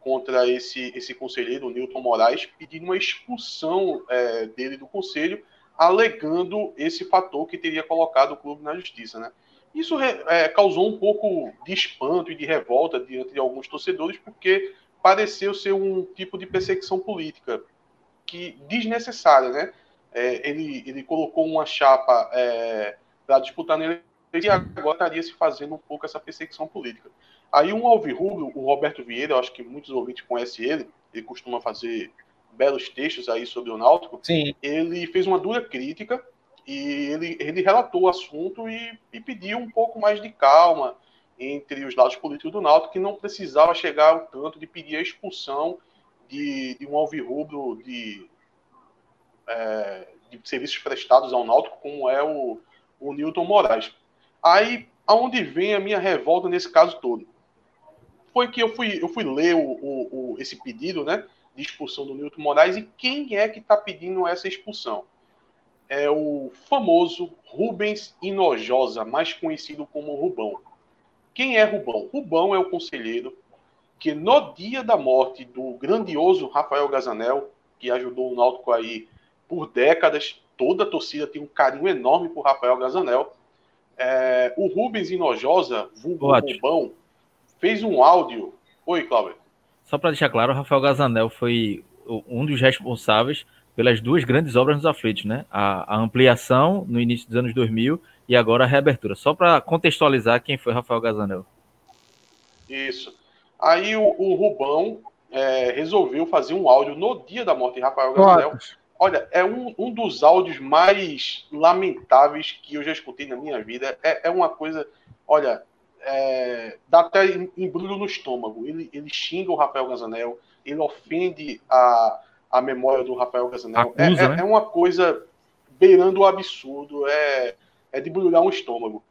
contra esse, esse conselheiro, o Newton Moraes, pedindo uma expulsão é, dele do conselho alegando esse fator que teria colocado o clube na justiça, né? Isso é, causou um pouco de espanto e de revolta diante de alguns torcedores, porque pareceu ser um tipo de perseguição política que desnecessária, né? É, ele, ele colocou uma chapa é, para disputar nele e agora estaria se fazendo um pouco essa perseguição política. Aí um alvirrubro, o Roberto Vieira, eu acho que muitos ouvintes conhecem ele, ele costuma fazer belos textos aí sobre o Náutico, Sim. ele fez uma dura crítica e ele, ele relatou o assunto e, e pediu um pouco mais de calma entre os lados políticos do Náutico, que não precisava chegar ao tanto de pedir a expulsão de, de um alvirrubro de, é, de serviços prestados ao Náutico, como é o, o Newton Moraes. Aí, aonde vem a minha revolta nesse caso todo? Foi que eu fui, eu fui ler o, o, o esse pedido, né? De expulsão do Newton Moraes. E quem é que está pedindo essa expulsão? É o famoso Rubens Inojosa, mais conhecido como Rubão. Quem é Rubão? Rubão é o conselheiro que no dia da morte do grandioso Rafael Gazanel, que ajudou o Náutico aí por décadas, toda a torcida tem um carinho enorme por Rafael Gazanel. É, o Rubens Inojosa, vulgo Rubão, fez um áudio. Oi, Cláudio. Só para deixar claro, o Rafael Gazanel foi um dos responsáveis pelas duas grandes obras nos aflitos, né? A, a, ampliação no início dos anos 2000 e agora a reabertura. Só para contextualizar quem foi Rafael Gazanel. Isso. Aí o, o Rubão é, resolveu fazer um áudio no dia da morte de Rafael Gazanel. Olha, é um, um dos áudios mais lamentáveis que eu já escutei na minha vida. É, é uma coisa. Olha, é, dá até embrulho no estômago. Ele, ele xinga o Rafael Gazanel, ele ofende a, a memória do Rafael Gazanel. É, Acusa, é, né? é, uma coisa beirando o absurdo, é, é de embrulhar um estômago.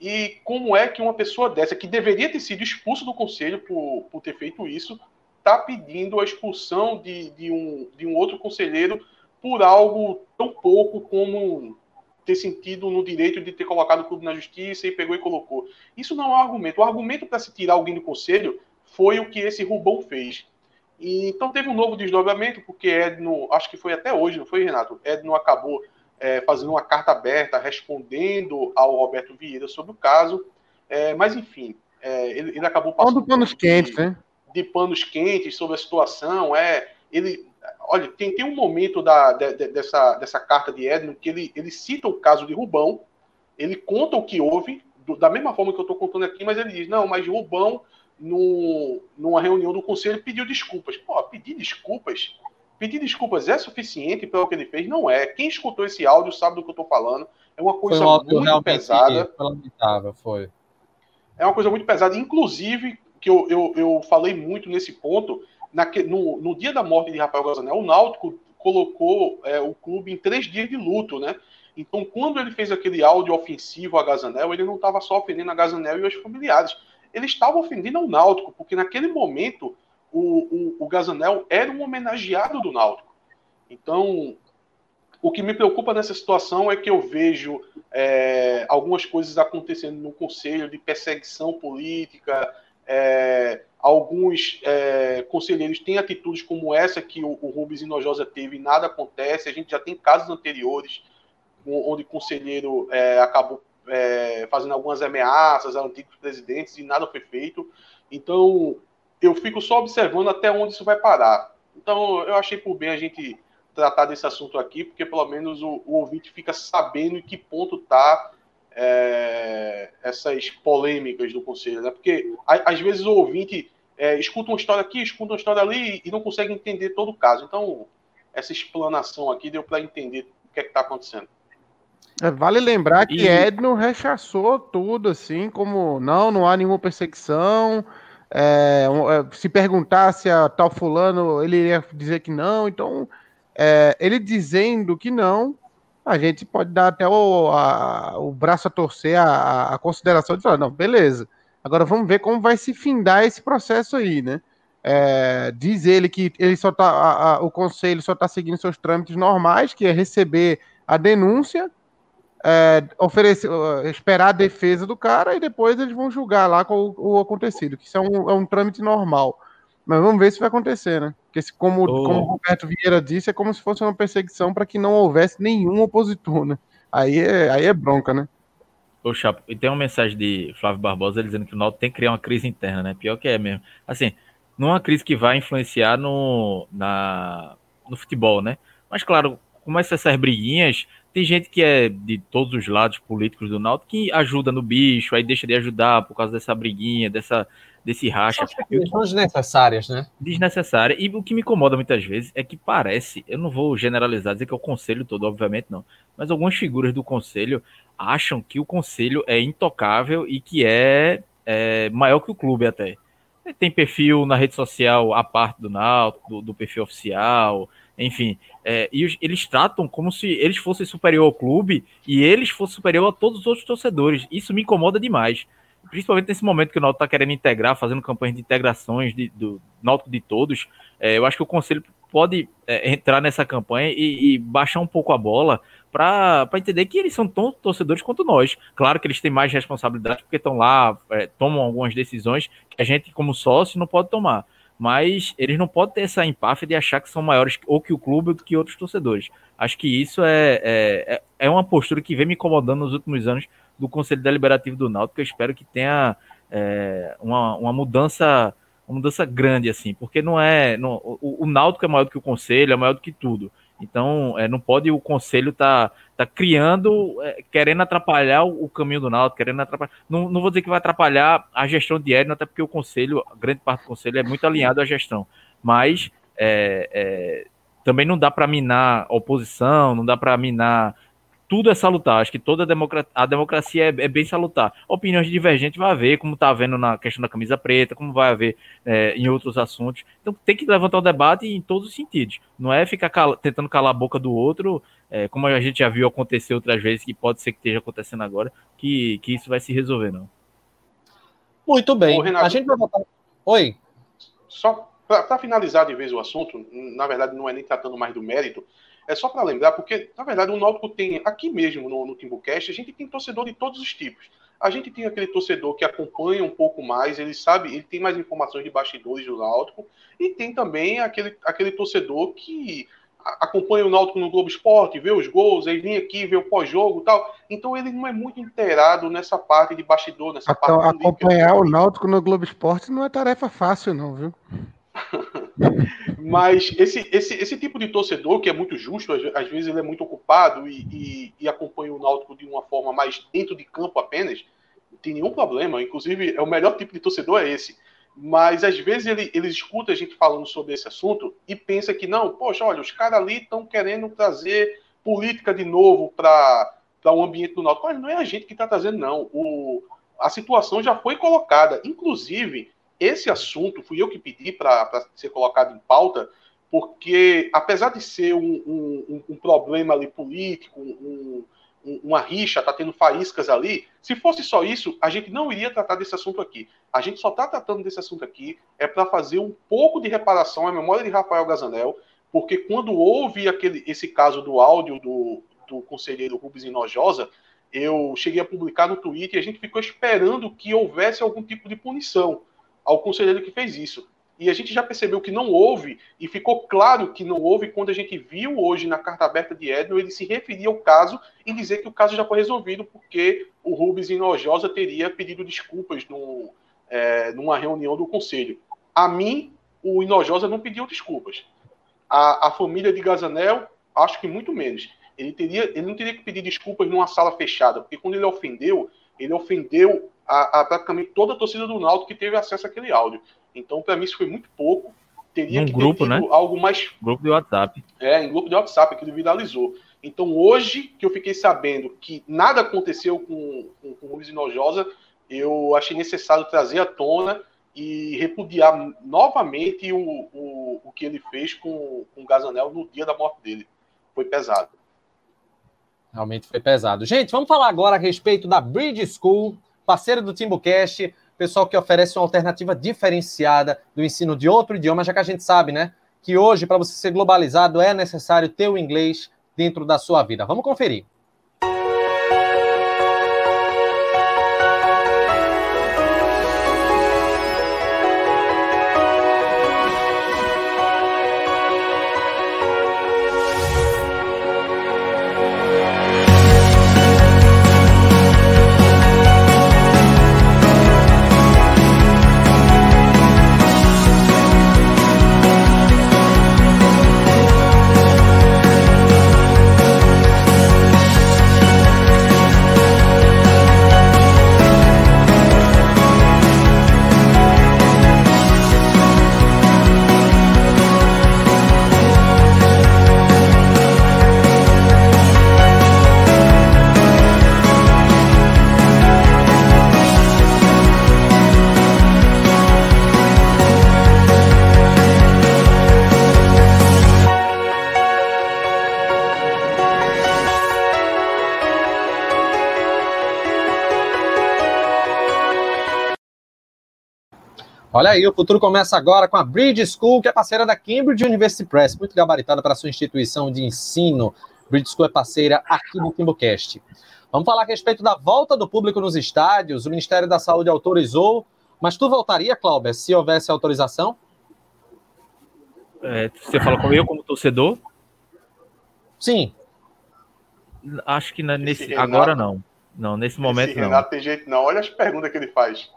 E como é que uma pessoa dessa, que deveria ter sido expulso do conselho por, por ter feito isso, está pedindo a expulsão de, de, um, de um outro conselheiro por algo tão pouco como ter sentido no direito de ter colocado o clube na justiça e pegou e colocou. Isso não é um argumento. O argumento para se tirar alguém do conselho foi o que esse Rubão fez. E, então teve um novo desdobramento, porque Edno, acho que foi até hoje, não foi, Renato? Edno acabou é, fazendo uma carta aberta respondendo ao Roberto Vieira sobre o caso. É, mas, enfim, é, ele, ele, acabou passando. de panos quentes, né? De panos quentes sobre a situação. É, ele olha, tem, tem um momento da, de, de, dessa, dessa carta de Edno que ele, ele cita o caso de Rubão, ele conta o que houve, do, da mesma forma que eu estou contando aqui, mas ele diz: não, mas Rubão, no, numa reunião do conselho, pediu desculpas. Pô, pedir desculpas. Pedir desculpas é suficiente pelo que ele fez? Não é. Quem escutou esse áudio sabe do que eu estou falando. É uma coisa muito pesada. Foi lamentável, foi. É uma coisa muito pesada. Inclusive, que eu, eu, eu falei muito nesse ponto, naque, no, no dia da morte de Rafael Gazanel, o Náutico colocou é, o clube em três dias de luto, né? Então, quando ele fez aquele áudio ofensivo a Gazanel, ele não estava só ofendendo a Gazanel e os familiares. Ele estava ofendendo ao Náutico, porque naquele momento o, o, o Gazanel era um homenageado do Náutico. Então, o que me preocupa nessa situação é que eu vejo é, algumas coisas acontecendo no Conselho de perseguição política. É, alguns é, conselheiros têm atitudes como essa que o, o Rubens Inojosa teve e nada acontece. A gente já tem casos anteriores onde o conselheiro é, acabou é, fazendo algumas ameaças a antigos presidentes e nada foi feito. Então, eu fico só observando até onde isso vai parar. Então, eu achei por bem a gente tratar desse assunto aqui, porque pelo menos o, o ouvinte fica sabendo em que ponto está é, essas polêmicas do conselho. Né? Porque a, às vezes o ouvinte é, escuta uma história aqui, escuta uma história ali e não consegue entender todo o caso. Então, essa explanação aqui deu para entender o que é está acontecendo. É, vale lembrar que e... Edno rechaçou tudo, assim, como não, não há nenhuma perseguição. É, é, se perguntasse a tal fulano, ele iria dizer que não. Então, é, ele dizendo que não, a gente pode dar até o, a, o braço a torcer a, a, consideração de falar, não, beleza. Agora vamos ver como vai se findar esse processo aí, né? É, diz ele que ele só tá, a, a, o conselho só está seguindo seus trâmites normais, que é receber a denúncia, é, oferecer, esperar a defesa do cara e depois eles vão julgar lá com o, o acontecido, que isso é um, é um trâmite normal. Mas vamos ver se vai acontecer, né? Porque, se, como, oh. como o Roberto Vieira disse, é como se fosse uma perseguição para que não houvesse nenhum opositor, né? Aí é, aí é bronca, né? Ô, Chapo, e tem uma mensagem de Flávio Barbosa dizendo que o Náutico tem que criar uma crise interna, né? Pior que é mesmo. Assim, não é uma crise que vai influenciar no, na, no futebol, né? Mas, claro, começa essas briguinhas, tem gente que é de todos os lados políticos do Náutico que ajuda no bicho, aí deixa de ajudar por causa dessa briguinha, dessa desse racha. São desnecessárias, né? Desnecessária. E o que me incomoda muitas vezes é que parece, eu não vou generalizar, dizer que é o conselho todo, obviamente não, mas algumas figuras do conselho acham que o conselho é intocável e que é, é maior que o clube até. Tem perfil na rede social a parte do Náutico, do, do perfil oficial, enfim, é, e eles tratam como se eles fossem superior ao clube e eles fossem superior a todos os outros torcedores. Isso me incomoda demais principalmente nesse momento que o Náutico está querendo integrar, fazendo campanhas de integrações de, do Náutico de todos, é, eu acho que o Conselho pode é, entrar nessa campanha e, e, baixar um pouco a bola para entender que eles são tão torcedores quanto nós. Claro que eles têm mais responsabilidade porque estão lá, é, tomam algumas decisões que a gente, como sócio, não pode tomar. Mas eles não podem ter essa empáfia de achar que são maiores ou que o clube ou que outros torcedores. Acho que isso é, é, é, é uma postura que vem me incomodando nos últimos anos do Conselho Deliberativo do Náutico, eu espero que tenha é, uma, uma mudança uma mudança grande, assim, porque não é. Não, o, o Náutico é maior do que o Conselho, é maior do que tudo. Então, é, não pode o Conselho tá, tá criando, é, querendo atrapalhar o, caminho do Náutico, querendo atrapalhar. Não, não vou dizer que vai atrapalhar a gestão de Edno, até porque o Conselho, grande parte do Conselho é muito alinhado à gestão. Mas é, é também não dá para minar oposição, não dá para minar tudo é salutar. Acho que toda a, democracia, a democracia é, é, bem salutar. Opiniões divergentes vai haver, como está havendo na questão da camisa preta, como vai haver é, em outros assuntos. Então tem que levantar o debate em todos os sentidos. Não é ficar cala, tentando calar a boca do outro, é, como a gente já viu acontecer outras vezes, que pode ser que esteja acontecendo agora, que, que isso vai se resolver, não. Muito bem. Ô, Renato, a gente vai voltar. Oi. Só para finalizar de vez o assunto, na verdade não é nem tratando mais do mérito, é só para lembrar, porque, na verdade, o Náutico tem, aqui mesmo no, no Timbucast, a gente tem torcedor de todos os tipos. A gente tem aquele torcedor que acompanha um pouco mais, ele sabe, ele tem mais informações de bastidores do Náutico, e tem também aquele, aquele torcedor que acompanha o Náutico no Globo Esporte, vê os gols, aí vem aqui, vê o pós-jogo tal. Então ele não é muito inteirado nessa parte de bastidor, nessa então, parte Acompanhar o Náutico no Globo Esporte não é tarefa fácil, não, viu? [LAUGHS] Mas esse, esse, esse tipo de torcedor, que é muito justo, às, às vezes ele é muito ocupado e, e, e, acompanha o Náutico de uma forma mais dentro de campo apenas, não tem nenhum problema. Inclusive, é o melhor tipo de torcedor é esse. Mas às vezes ele, ele escuta a gente falando sobre esse assunto e pensa que não, poxa, olha, os caras ali estão querendo trazer política de novo para o um ambiente do Náutico. Mas não é a gente que está trazendo, não. O, a situação já foi colocada. Inclusive, esse assunto fui eu que pedi para ser colocado em pauta, porque apesar de ser um, um, um problema ali político, um, uma rixa, está tendo faíscas ali, se fosse só isso, a gente não iria tratar desse assunto aqui. A gente só está tratando desse assunto aqui é para fazer um pouco de reparação à memória de Rafael Gazanel, porque quando houve aquele, esse caso do áudio do, do conselheiro Rubens Inojosa, eu cheguei a publicar no Twitter e a gente ficou esperando que houvesse algum tipo de punição ao conselheiro que fez isso. E a gente já percebeu que não houve, e ficou claro que não houve quando a gente viu hoje na carta aberta de Edno ele se referir ao caso e dizer que o caso já foi resolvido porque o Rubens Inojosa teria pedido desculpas no, é, numa reunião do conselho. A mim, o Inojosa não pediu desculpas. A, a família de Gazanel, acho que muito menos. Ele, teria, ele não teria que pedir desculpas numa sala fechada, porque quando ele ofendeu, ele ofendeu a, a, praticamente toda a torcida do Náutico que teve acesso àquele áudio. Então, para mim, isso foi muito pouco. Teria um que grupo, né? algo mais. Grupo de WhatsApp. É, em grupo de WhatsApp, aquilo viralizou. Então, hoje que eu fiquei sabendo que nada aconteceu com, com, com o Luiz Inojosa, eu achei necessário trazer à tona e repudiar novamente o, o, o que ele fez com, com o Gazanel no dia da morte dele. Foi pesado. Realmente foi pesado. Gente, vamos falar agora a respeito da Bridge School, parceira do TimbuCast, pessoal que oferece uma alternativa diferenciada do ensino de outro idioma, já que a gente sabe, né, que hoje, para você ser globalizado, é necessário ter o inglês dentro da sua vida. Vamos conferir. Olha aí, o futuro começa agora com a Bridge School, que é parceira da Cambridge University Press, muito gabaritada para sua instituição de ensino. Bridge School é parceira aqui do TimbuCast. Vamos falar a respeito da volta do público nos estádios. O Ministério da Saúde autorizou, mas tu voltaria, Cláudio, se houvesse autorização? É, você fala com eu como torcedor? Sim. Acho que nesse, Renato, agora não. Não, nesse momento Renato não. Renato tem jeito não. Olha as perguntas que ele faz.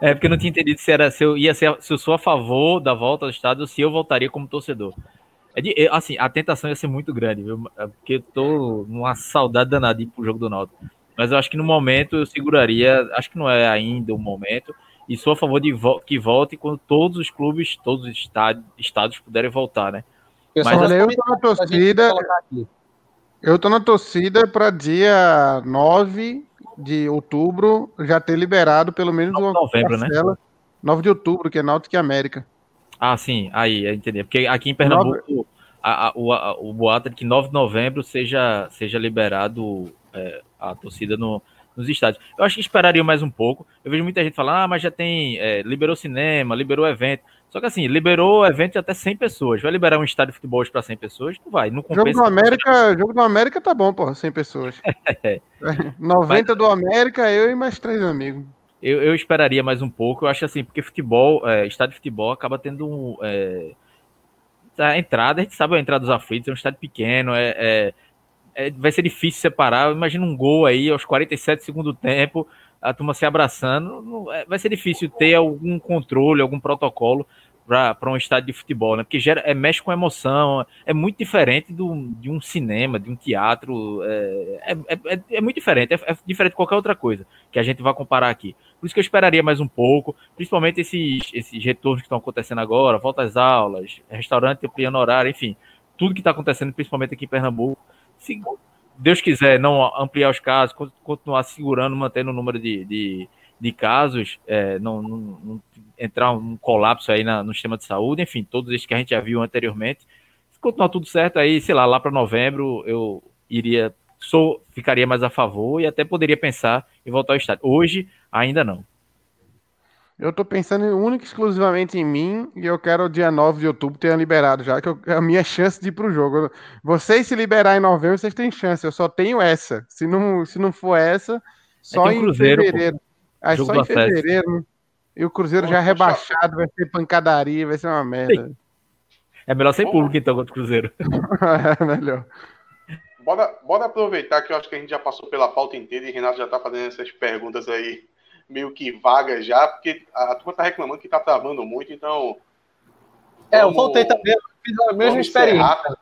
É porque eu não tinha entendido se era se eu ia ser se eu sou a favor da volta ao estádio ou se eu voltaria como torcedor. É de, assim, a tentação ia ser muito grande, viu? É porque eu tô numa saudade danada pro jogo do Náutico. Mas eu acho que no momento eu seguraria, acho que não é ainda o momento, e sou a favor de vo que volte quando todos os clubes, todos os estádios, estádios puderem voltar, né? Mas olha, eu tô na torcida. Eu tô na torcida para dia 9 de outubro já ter liberado pelo menos 9 uma novembro, parcela. Né? 9 de outubro, que é Náutico e América. Ah, sim, aí, entendi. Porque aqui em Pernambuco, a, a, o, a, o boato é que 9 de novembro seja, seja liberado é, a torcida no, nos estádios. Eu acho que esperaria mais um pouco. Eu vejo muita gente falando, ah, mas já tem, é, liberou cinema, liberou evento. Só que assim, liberou evento de até 100 pessoas. Vai liberar um estádio de futebol para 100 pessoas? Não vai, não compensa. Jogo do América, jogo do América tá bom, pô, 100 pessoas. [LAUGHS] é. 90 Mas... do América, eu e mais três amigos. Eu, eu esperaria mais um pouco. Eu acho assim, porque futebol, é, estádio de futebol acaba tendo é, a entrada, a gente sabe a entrada dos aflitos, é um estádio pequeno, é, é, é vai ser difícil separar. Imagina um gol aí aos 47 segundos do tempo a turma se abraçando, não, é, vai ser difícil ter algum controle, algum protocolo para um estádio de futebol, né? Porque gera, é, mexe com emoção, é muito diferente do, de um cinema, de um teatro, é, é, é, é muito diferente, é, é, diferente de qualquer outra coisa que a gente vai comparar aqui. Por isso que eu esperaria mais um pouco, principalmente esses, esses retornos que estão acontecendo agora, volta às aulas, restaurante ampliando horário, enfim, tudo que está acontecendo, principalmente aqui em Pernambuco. Deus quiser não ampliar os casos, continuar segurando, mantendo o número de, de, de casos, é, não, não, não, entrar um colapso aí na, no sistema de saúde, enfim, todos esses que a gente já viu anteriormente. Se continuar tudo certo aí, sei lá, lá para novembro eu iria, sou, ficaria mais a favor e até poderia pensar em voltar ao estádio. Hoje, ainda não. Eu tô pensando única e exclusivamente em mim e eu quero o dia 9 de outubro ter liberado já, que eu, é a minha chance de ir pro jogo. Vocês se liberar em novembro, vocês têm chance. Eu só tenho essa. Se não, se não for essa, só em cruzeiro, fevereiro. Aí só em fevereiro. Né? E o Cruzeiro Pô, já rebaixado, vai ser pancadaria, vai ser uma merda. É melhor sem público então contra o Cruzeiro. [LAUGHS] é melhor. Bora, bora aproveitar que eu acho que a gente já passou pela pauta inteira e Renato já tá fazendo essas perguntas aí meio que vaga já, porque a turma tá reclamando que tá travando muito, então. É, eu voltei também, fiz a mesma experiência.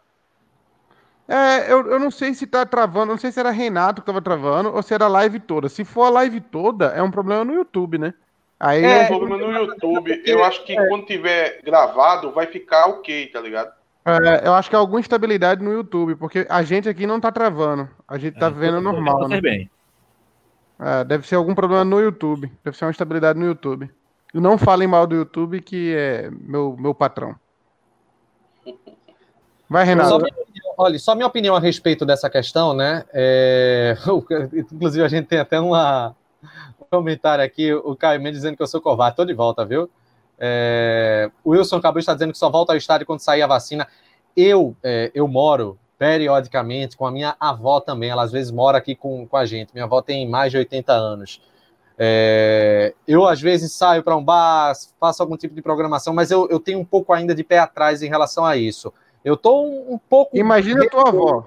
É, eu, eu não sei se tá travando, não sei se era Renato que tava travando ou se era a live toda. Se for a live toda, é um problema no YouTube, né? Aí é, é um problema no YouTube. Eu acho que é. quando tiver gravado, vai ficar ok, tá ligado? É, eu acho que é alguma instabilidade no YouTube, porque a gente aqui não tá travando. A gente tá é, vendo normal. Né? Bem. É, deve ser algum problema no YouTube. Deve ser uma instabilidade no YouTube. E não falem mal do YouTube, que é meu, meu patrão. Vai, Renato. Só minha, olha, só minha opinião a respeito dessa questão, né? É... [LAUGHS] Inclusive, a gente tem até uma... um comentário aqui, o Caio Mendes dizendo que eu sou covarde. Tô de volta, viu? É... O Wilson acabou estar dizendo que só volta ao estádio quando sair a vacina. Eu, é, eu moro periodicamente com a minha avó também. Ela às vezes mora aqui com, com a gente. Minha avó tem mais de 80 anos. É, eu às vezes saio para um bar, faço algum tipo de programação, mas eu, eu tenho um pouco ainda de pé atrás em relação a isso. Eu estou um, um, pouco. Imagina a tua avó.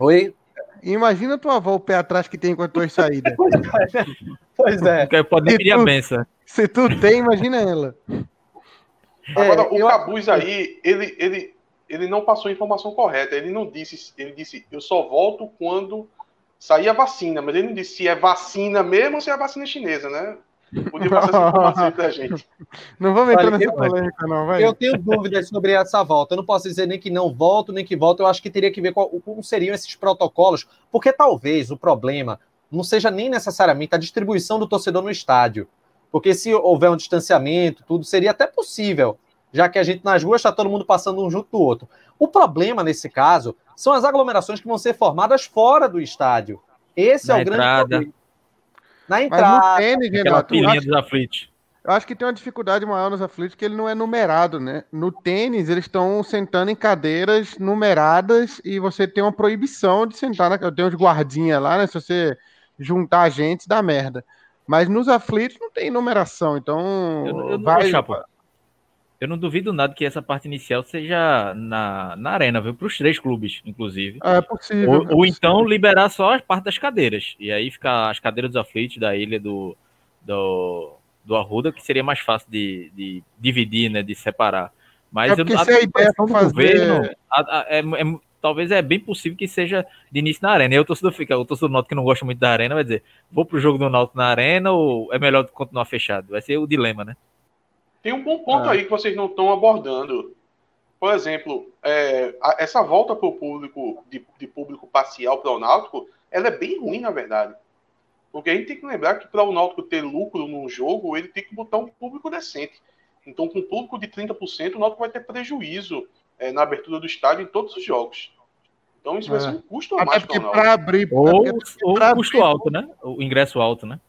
Oi? Imagina a tua avó o pé atrás que tem com as tuas saídas. [LAUGHS] pois é. Pode nem pedir a benção. Se tu tem, imagina ela. Agora, é, o eu... Cabuz aí, ele, ele, ele não passou a informação correta. Ele não disse, ele disse, eu só volto quando sair a vacina, mas ele não disse se é vacina mesmo ou se é vacina chinesa, né? Podia passar essa informação pra gente. [LAUGHS] Não vamos entrar nessa polêmica, não, vai. Eu tenho dúvidas sobre essa volta. Eu não posso dizer nem que não volto, nem que volto. Eu acho que teria que ver qual, como seriam esses protocolos, porque talvez o problema não seja nem necessariamente a distribuição do torcedor no estádio. Porque se houver um distanciamento, tudo seria até possível já que a gente nas ruas está todo mundo passando um junto do outro. O problema nesse caso são as aglomerações que vão ser formadas fora do estádio. Esse Na é o entrada. grande problema. Na entrada. Mas no tênis, Renato, eu acho, dos aflitos. eu acho que tem uma dificuldade maior nos aflitos que ele não é numerado, né? No tênis, eles estão sentando em cadeiras numeradas e você tem uma proibição de sentar na. Eu tenho uns guardinhas lá, né? Se você juntar gente, dá merda. Mas nos aflitos não tem numeração, então. Eu, eu vai, não vou eu não duvido nada que essa parte inicial seja na, na arena, viu? Para os três clubes, inclusive. É possível. Ou, é possível. ou, então liberar só a parte das cadeiras. E aí ficar as cadeiras dos aflitos da ilha do, do, do Arruda, que seria mais fácil de, de dividir, né? De separar. Mas é eu, se a ideia fazer... governo, a, a, é, é, talvez é bem possível que seja de início na arena. E o torcedor fica, o torcedor do Náutico que não gosta muito da arena vai dizer, vou pro jogo do Náutico na arena ou é melhor continuar fechado? Vai ser o dilema, né? Tem um bom ponto ah. aí que vocês não estão abordando. Por exemplo, é, a, essa volta para o público, de, de, público parcial para o Náutico, ela é bem ruim, na verdade. Porque a gente tem que lembrar que para o Náutico ter lucro num jogo, ele tem que botar um público decente. Então, com um público de 30%, o Náutico vai ter prejuízo é, na abertura do estádio em todos os jogos. Então, isso é. vai ser um custo a mais para o Náutico. Abrir, ou, ou custo abrir, alto, né? O ingresso alto, né?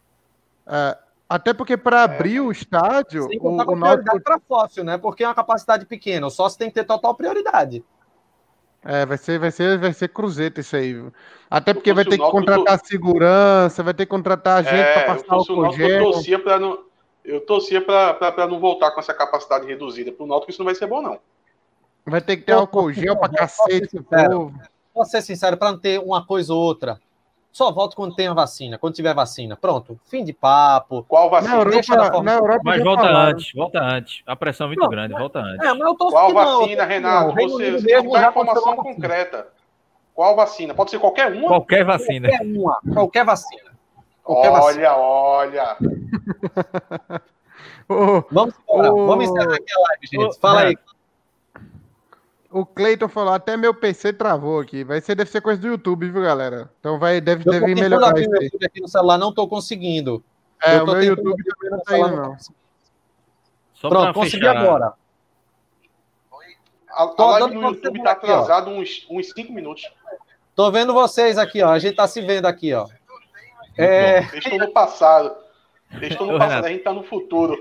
É, até porque para abrir é. o estádio. Sem contar o, com o prioridade para sócio, né? Porque é uma capacidade pequena. O sócio tem que ter total prioridade. É, vai ser, vai ser, vai ser cruzeta isso aí. Até porque vai ter que contratar do... segurança, vai ter que contratar gente é, para passar o gel. Eu torcia para não, eu torcia para não voltar com essa capacidade reduzida. Para o Náutico isso não vai ser bom não. Vai ter que ter álcool gel para cacete. Vou ser sincero, para não ter uma coisa ou outra. Só volto quando tem a vacina, quando tiver vacina. Pronto, fim de papo. Qual vacina? Na Europa, na Europa mas volta antes, volta antes. A pressão é muito não, grande, volta antes. É, mas eu tô Qual vacina, Renato? Não, você mesmo dá informação concreta. Qual vacina? Pode ser qualquer uma? Qualquer vacina. Qualquer uma, qualquer vacina. Qualquer olha, vacina. olha. [LAUGHS] vamos embora, vamos encerrar aqui a live, gente. Fala aí. O Cleiton falou, até meu PC travou aqui. Vai ser, deve ser coisa do YouTube, viu, galera? Então vai, deve, deve melhorar isso aí. aqui no celular, não tô conseguindo. É, o meu YouTube também não tá indo, não. Só Pronto, consegui fechar- agora. A, a Tô live dando no YouTube tá aqui, atrasado uns, uns 5 minutos. Tô vendo vocês aqui, ó. A gente tá se vendo aqui, ó. É, estão no passado. Estão no passado, a gente tá no futuro.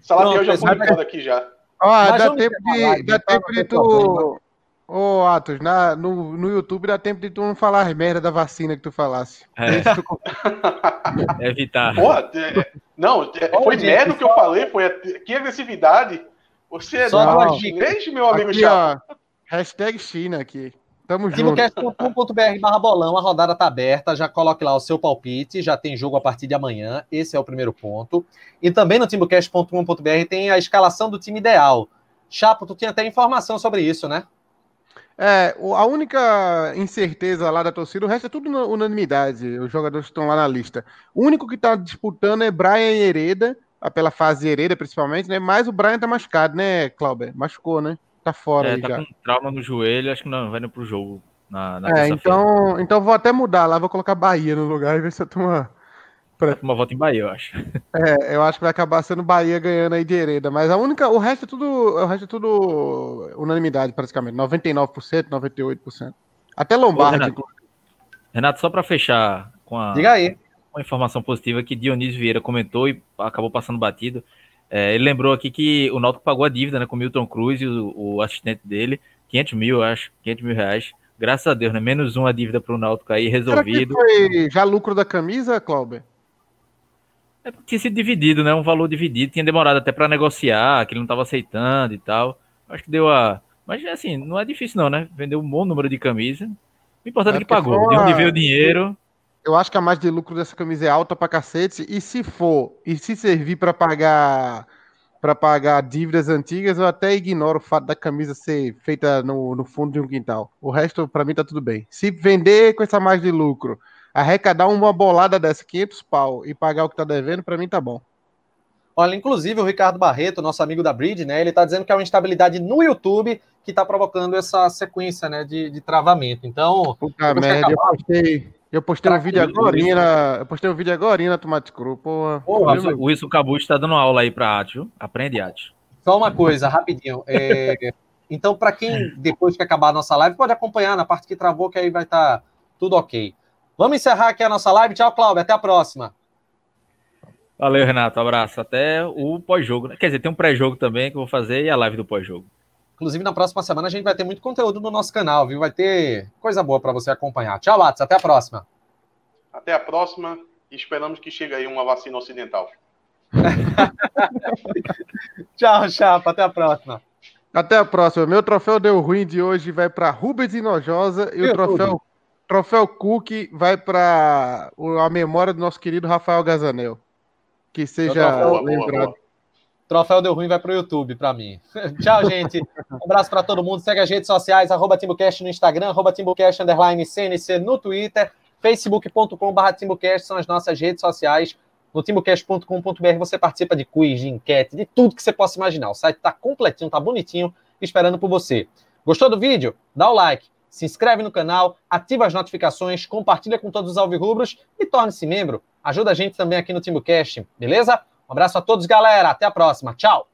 Salatiel já foi aqui já. Ó, dá tempo de, dá tempo não de tu. Ô, Atos, na, no, no YouTube dá tempo de tu não falar as merda da vacina que tu falasse. É. Tu- [LAUGHS] evitar. Porra, é- não, é- foi merda o que eu falei, foi a- que agressividade. Você é Só duas chinês, meu amigo Aqui, chato. ó. Hashtag China aqui. Tamo junto. barra bolão, a rodada tá aberta, já coloque lá o seu palpite, já tem jogo a partir de amanhã, esse é o primeiro ponto. E também no timocast.com.br tem a escalação do time ideal. Chapo, tu tinha até informação sobre isso, né? É, a única incerteza lá da torcida, o resto é tudo na- unanimidade, os jogadores que estão lá na lista. O único que tá disputando é Brian Hereda, pela fase Hereda principalmente, né? Mas o Brian tá machucado, né, Clauber? Machucou, né? Tá fora É, aí tá já. com trauma no joelho, acho que não vai indo pro jogo na, na É, então, então vou até mudar lá, vou colocar Bahia no lugar e ver se eu turma. Uma volta em Bahia, eu acho. [LAUGHS] É, eu acho que vai acabar sendo Bahia ganhando aí de Hereda, mas a única, o resto é tudo, o resto é tudo unanimidade praticamente, 99%, 98%. Até Lombardi, Renato. inclusive. Renato, só pra fechar com a, Diga aí. uma informação positiva que Dionísio Vieira comentou e acabou passando batido. É, ele lembrou aqui que o Náutico pagou a dívida né, com o Milton Cruz e o, o assistente dele, 500 mil, acho, 500 mil reais. Graças a Deus, né? Menos uma dívida pro Náutico aí resolvido. foi já lucro da camisa, Clauber? É porque tinha sido dividido, né? Um valor dividido. Tinha demorado até para negociar, que ele não estava aceitando e tal. Acho que deu a. Mas assim, não é difícil, não, né? Vendeu um bom número de camisa. O importante é, É que pagou. foi De onde uma- veio o dinheiro. Eu acho que a margem de lucro dessa camisa é alta pra cacete. E se for, e se servir pra pagar para pagar dívidas antigas, eu até ignoro o fato da camisa ser feita no, no fundo de um quintal. O resto, pra mim, tá tudo bem. Se vender com essa margem de lucro, arrecadar uma bolada dessa, 500 pau, e pagar o que tá devendo, pra mim tá bom. Olha, inclusive o Ricardo Barreto, nosso amigo da Bridge, né? Ele tá dizendo que é uma instabilidade no YouTube que tá provocando essa sequência, né, de, de travamento. Então, Puta merda, eu acabar- postei, eu postei um Tranquilo, vídeo agora na, eu postei um vídeo agora na Tomate Cru, porra. Porra, O Wilson- Cabucho está dando aula aí para viu? Aprende arte. Só uma coisa, rapidinho. É, [LAUGHS] então, para quem, depois que acabar a nossa live, pode acompanhar na parte que travou, que aí vai estar tudo ok. Vamos encerrar aqui a nossa live. Tchau, Cláudio. Até a próxima. Valeu, Renato. Abraço. Até o pós-jogo. né? Quer dizer, tem um pré-jogo também que eu vou fazer e a live do pós-jogo. Inclusive, na próxima semana a gente vai ter muito conteúdo no nosso canal, viu? Vai ter coisa boa para você acompanhar. Tchau, Lattes. Até a próxima. Até a próxima e esperamos que chegue aí uma vacina ocidental. [LAUGHS] Tchau, Chapa. Até a próxima. Até a próxima. Meu troféu deu ruim de hoje vai para Rubens Inojosa e o troféu, troféu Cook vai para a memória do nosso querido Rafael Gazanel. Que seja troféu- Boa, boa, lembrado. Troféu deu ruim, vai pro YouTube para mim. [LAUGHS] Tchau, gente. Um abraço para todo mundo. Segue as redes sociais, arroba TimbuCast no Instagram, arroba TimbuCast, underline CNC no Twitter, facebook.com.br TimbuCast são as nossas redes sociais. No timbucast.com.br você participa de quiz, de enquete, de tudo que você possa imaginar. O site tá completinho, tá bonitinho, esperando por você. Gostou do vídeo? Dá o like, se inscreve no canal, ativa as notificações, compartilha com todos os alvirrubros e torne-se membro. Ajuda a gente também aqui no TimbuCast, beleza? Um abraço a todos, galera. Até a próxima. Tchau.